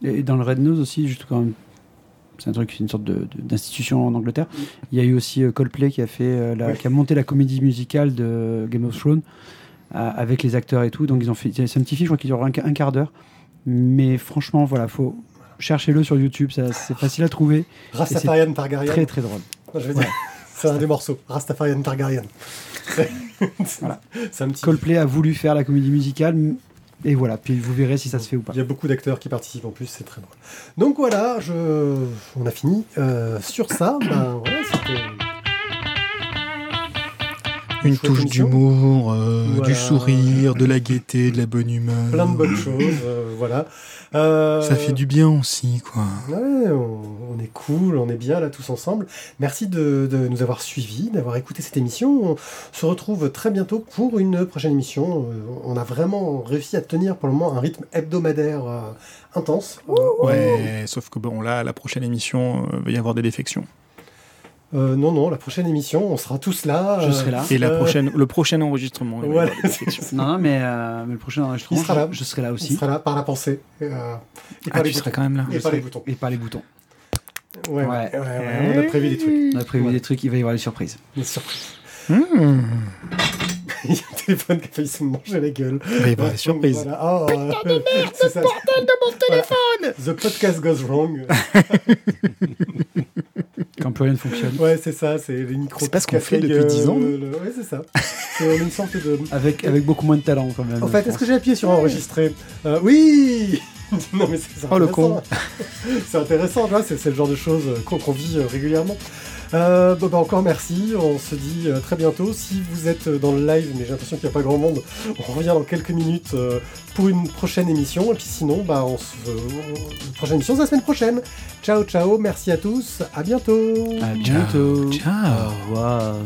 [SPEAKER 5] Et dans le Red Nose aussi, juste quand même, c'est un truc, c'est une sorte d'institution en Angleterre. Il y a eu aussi euh, Coldplay qui a fait, euh, la-
[SPEAKER 1] Oui.
[SPEAKER 5] qui a monté la comédie musicale de Game of Thrones euh, avec les acteurs et tout. Donc ils ont fait, c'est un petit film, je crois qu'il dure un, un quart d'heure. Mais franchement, voilà, faut chercher-le sur YouTube, c'est facile à trouver,
[SPEAKER 1] Rastafarian Targaryen.
[SPEAKER 5] très très drôle.
[SPEAKER 1] Non, je veux dire, c'est un des morceaux. Rastafarian Targaryen.
[SPEAKER 5] Voilà.
[SPEAKER 1] C'est un petit.
[SPEAKER 5] Coldplay a voulu faire la comédie musicale, et voilà. Puis vous verrez si ça se fait ou pas.
[SPEAKER 1] Il y a beaucoup d'acteurs qui participent en plus, c'est très drôle. Donc voilà, je... on a fini. Euh, sur ça, ben voilà, c'était.
[SPEAKER 3] Une touche d'humour, euh,
[SPEAKER 1] Voilà.
[SPEAKER 3] du sourire, de la gaieté, de la bonne humeur.
[SPEAKER 1] Plein de bonnes choses, euh, voilà. Euh,
[SPEAKER 3] Ça fait du bien aussi, quoi.
[SPEAKER 1] Ouais, on, on est cool, on est bien là tous ensemble. Merci de, de nous avoir suivis, d'avoir écouté cette émission. On se retrouve très bientôt pour une prochaine émission. On a vraiment réussi à tenir pour le moment un rythme hebdomadaire intense.
[SPEAKER 3] Ouais, sauf que bon, là, la prochaine émission, euh, va y avoir des défections.
[SPEAKER 1] Euh, non, non, la prochaine émission, on sera tous là.
[SPEAKER 5] Je serai là.
[SPEAKER 3] Et la
[SPEAKER 1] Euh,
[SPEAKER 3] prochaine, le prochain enregistrement, il
[SPEAKER 1] Voilà.
[SPEAKER 5] Non, non, mais, euh, mais le prochain enregistrement,
[SPEAKER 1] Il sera là.
[SPEAKER 5] je, je serai là aussi.
[SPEAKER 1] sera là par la pensée. euh, et par
[SPEAKER 3] Ah,
[SPEAKER 1] les
[SPEAKER 3] tu seras
[SPEAKER 1] boutons.
[SPEAKER 3] quand même là.
[SPEAKER 1] Et
[SPEAKER 5] Je
[SPEAKER 1] par les boutons.
[SPEAKER 5] Et par les boutons.
[SPEAKER 1] Ouais, ouais,
[SPEAKER 5] Ouais.
[SPEAKER 1] ouais, ouais, on a prévu des trucs.
[SPEAKER 5] On a prévu
[SPEAKER 1] Ouais.
[SPEAKER 5] des trucs, il va y avoir des surprises.
[SPEAKER 1] Des surprises.
[SPEAKER 3] Hmm.
[SPEAKER 1] Il y a un téléphone qui a failli se manger la gueule.
[SPEAKER 3] Mais bah, surprise.
[SPEAKER 1] Voilà. Oh, euh, c'est ça.
[SPEAKER 3] de mon téléphone
[SPEAKER 1] The podcast goes wrong.
[SPEAKER 5] Quand plus rien ne fonctionne.
[SPEAKER 1] Ouais, c'est ça, c'est les micros.
[SPEAKER 3] C'est pas ce qu'on fait depuis 10 ans.
[SPEAKER 1] Ouais, c'est ça. C'est une sorte de.
[SPEAKER 5] Avec, avec beaucoup moins de talent quand même.
[SPEAKER 1] En fait, est-ce que j'ai appuyé sur enregistrer Euh, Oui Non, mais c'est c'est
[SPEAKER 3] Oh, le
[SPEAKER 1] intéressant. c'est intéressant, tu vois, c'est le genre de choses qu'on qu'on vit euh, régulièrement. Euh, bon, bah, encore merci, on se dit euh, très bientôt. Si vous êtes dans le live, mais j'ai l'impression qu'il n'y a pas grand monde, on revient dans quelques minutes euh, pour une prochaine émission. Et puis sinon, bah, on se, prochaine émission, c'est la semaine prochaine. Ciao, ciao, merci à tous, à bientôt.
[SPEAKER 5] À bientôt.
[SPEAKER 3] Ciao.
[SPEAKER 5] Au revoir.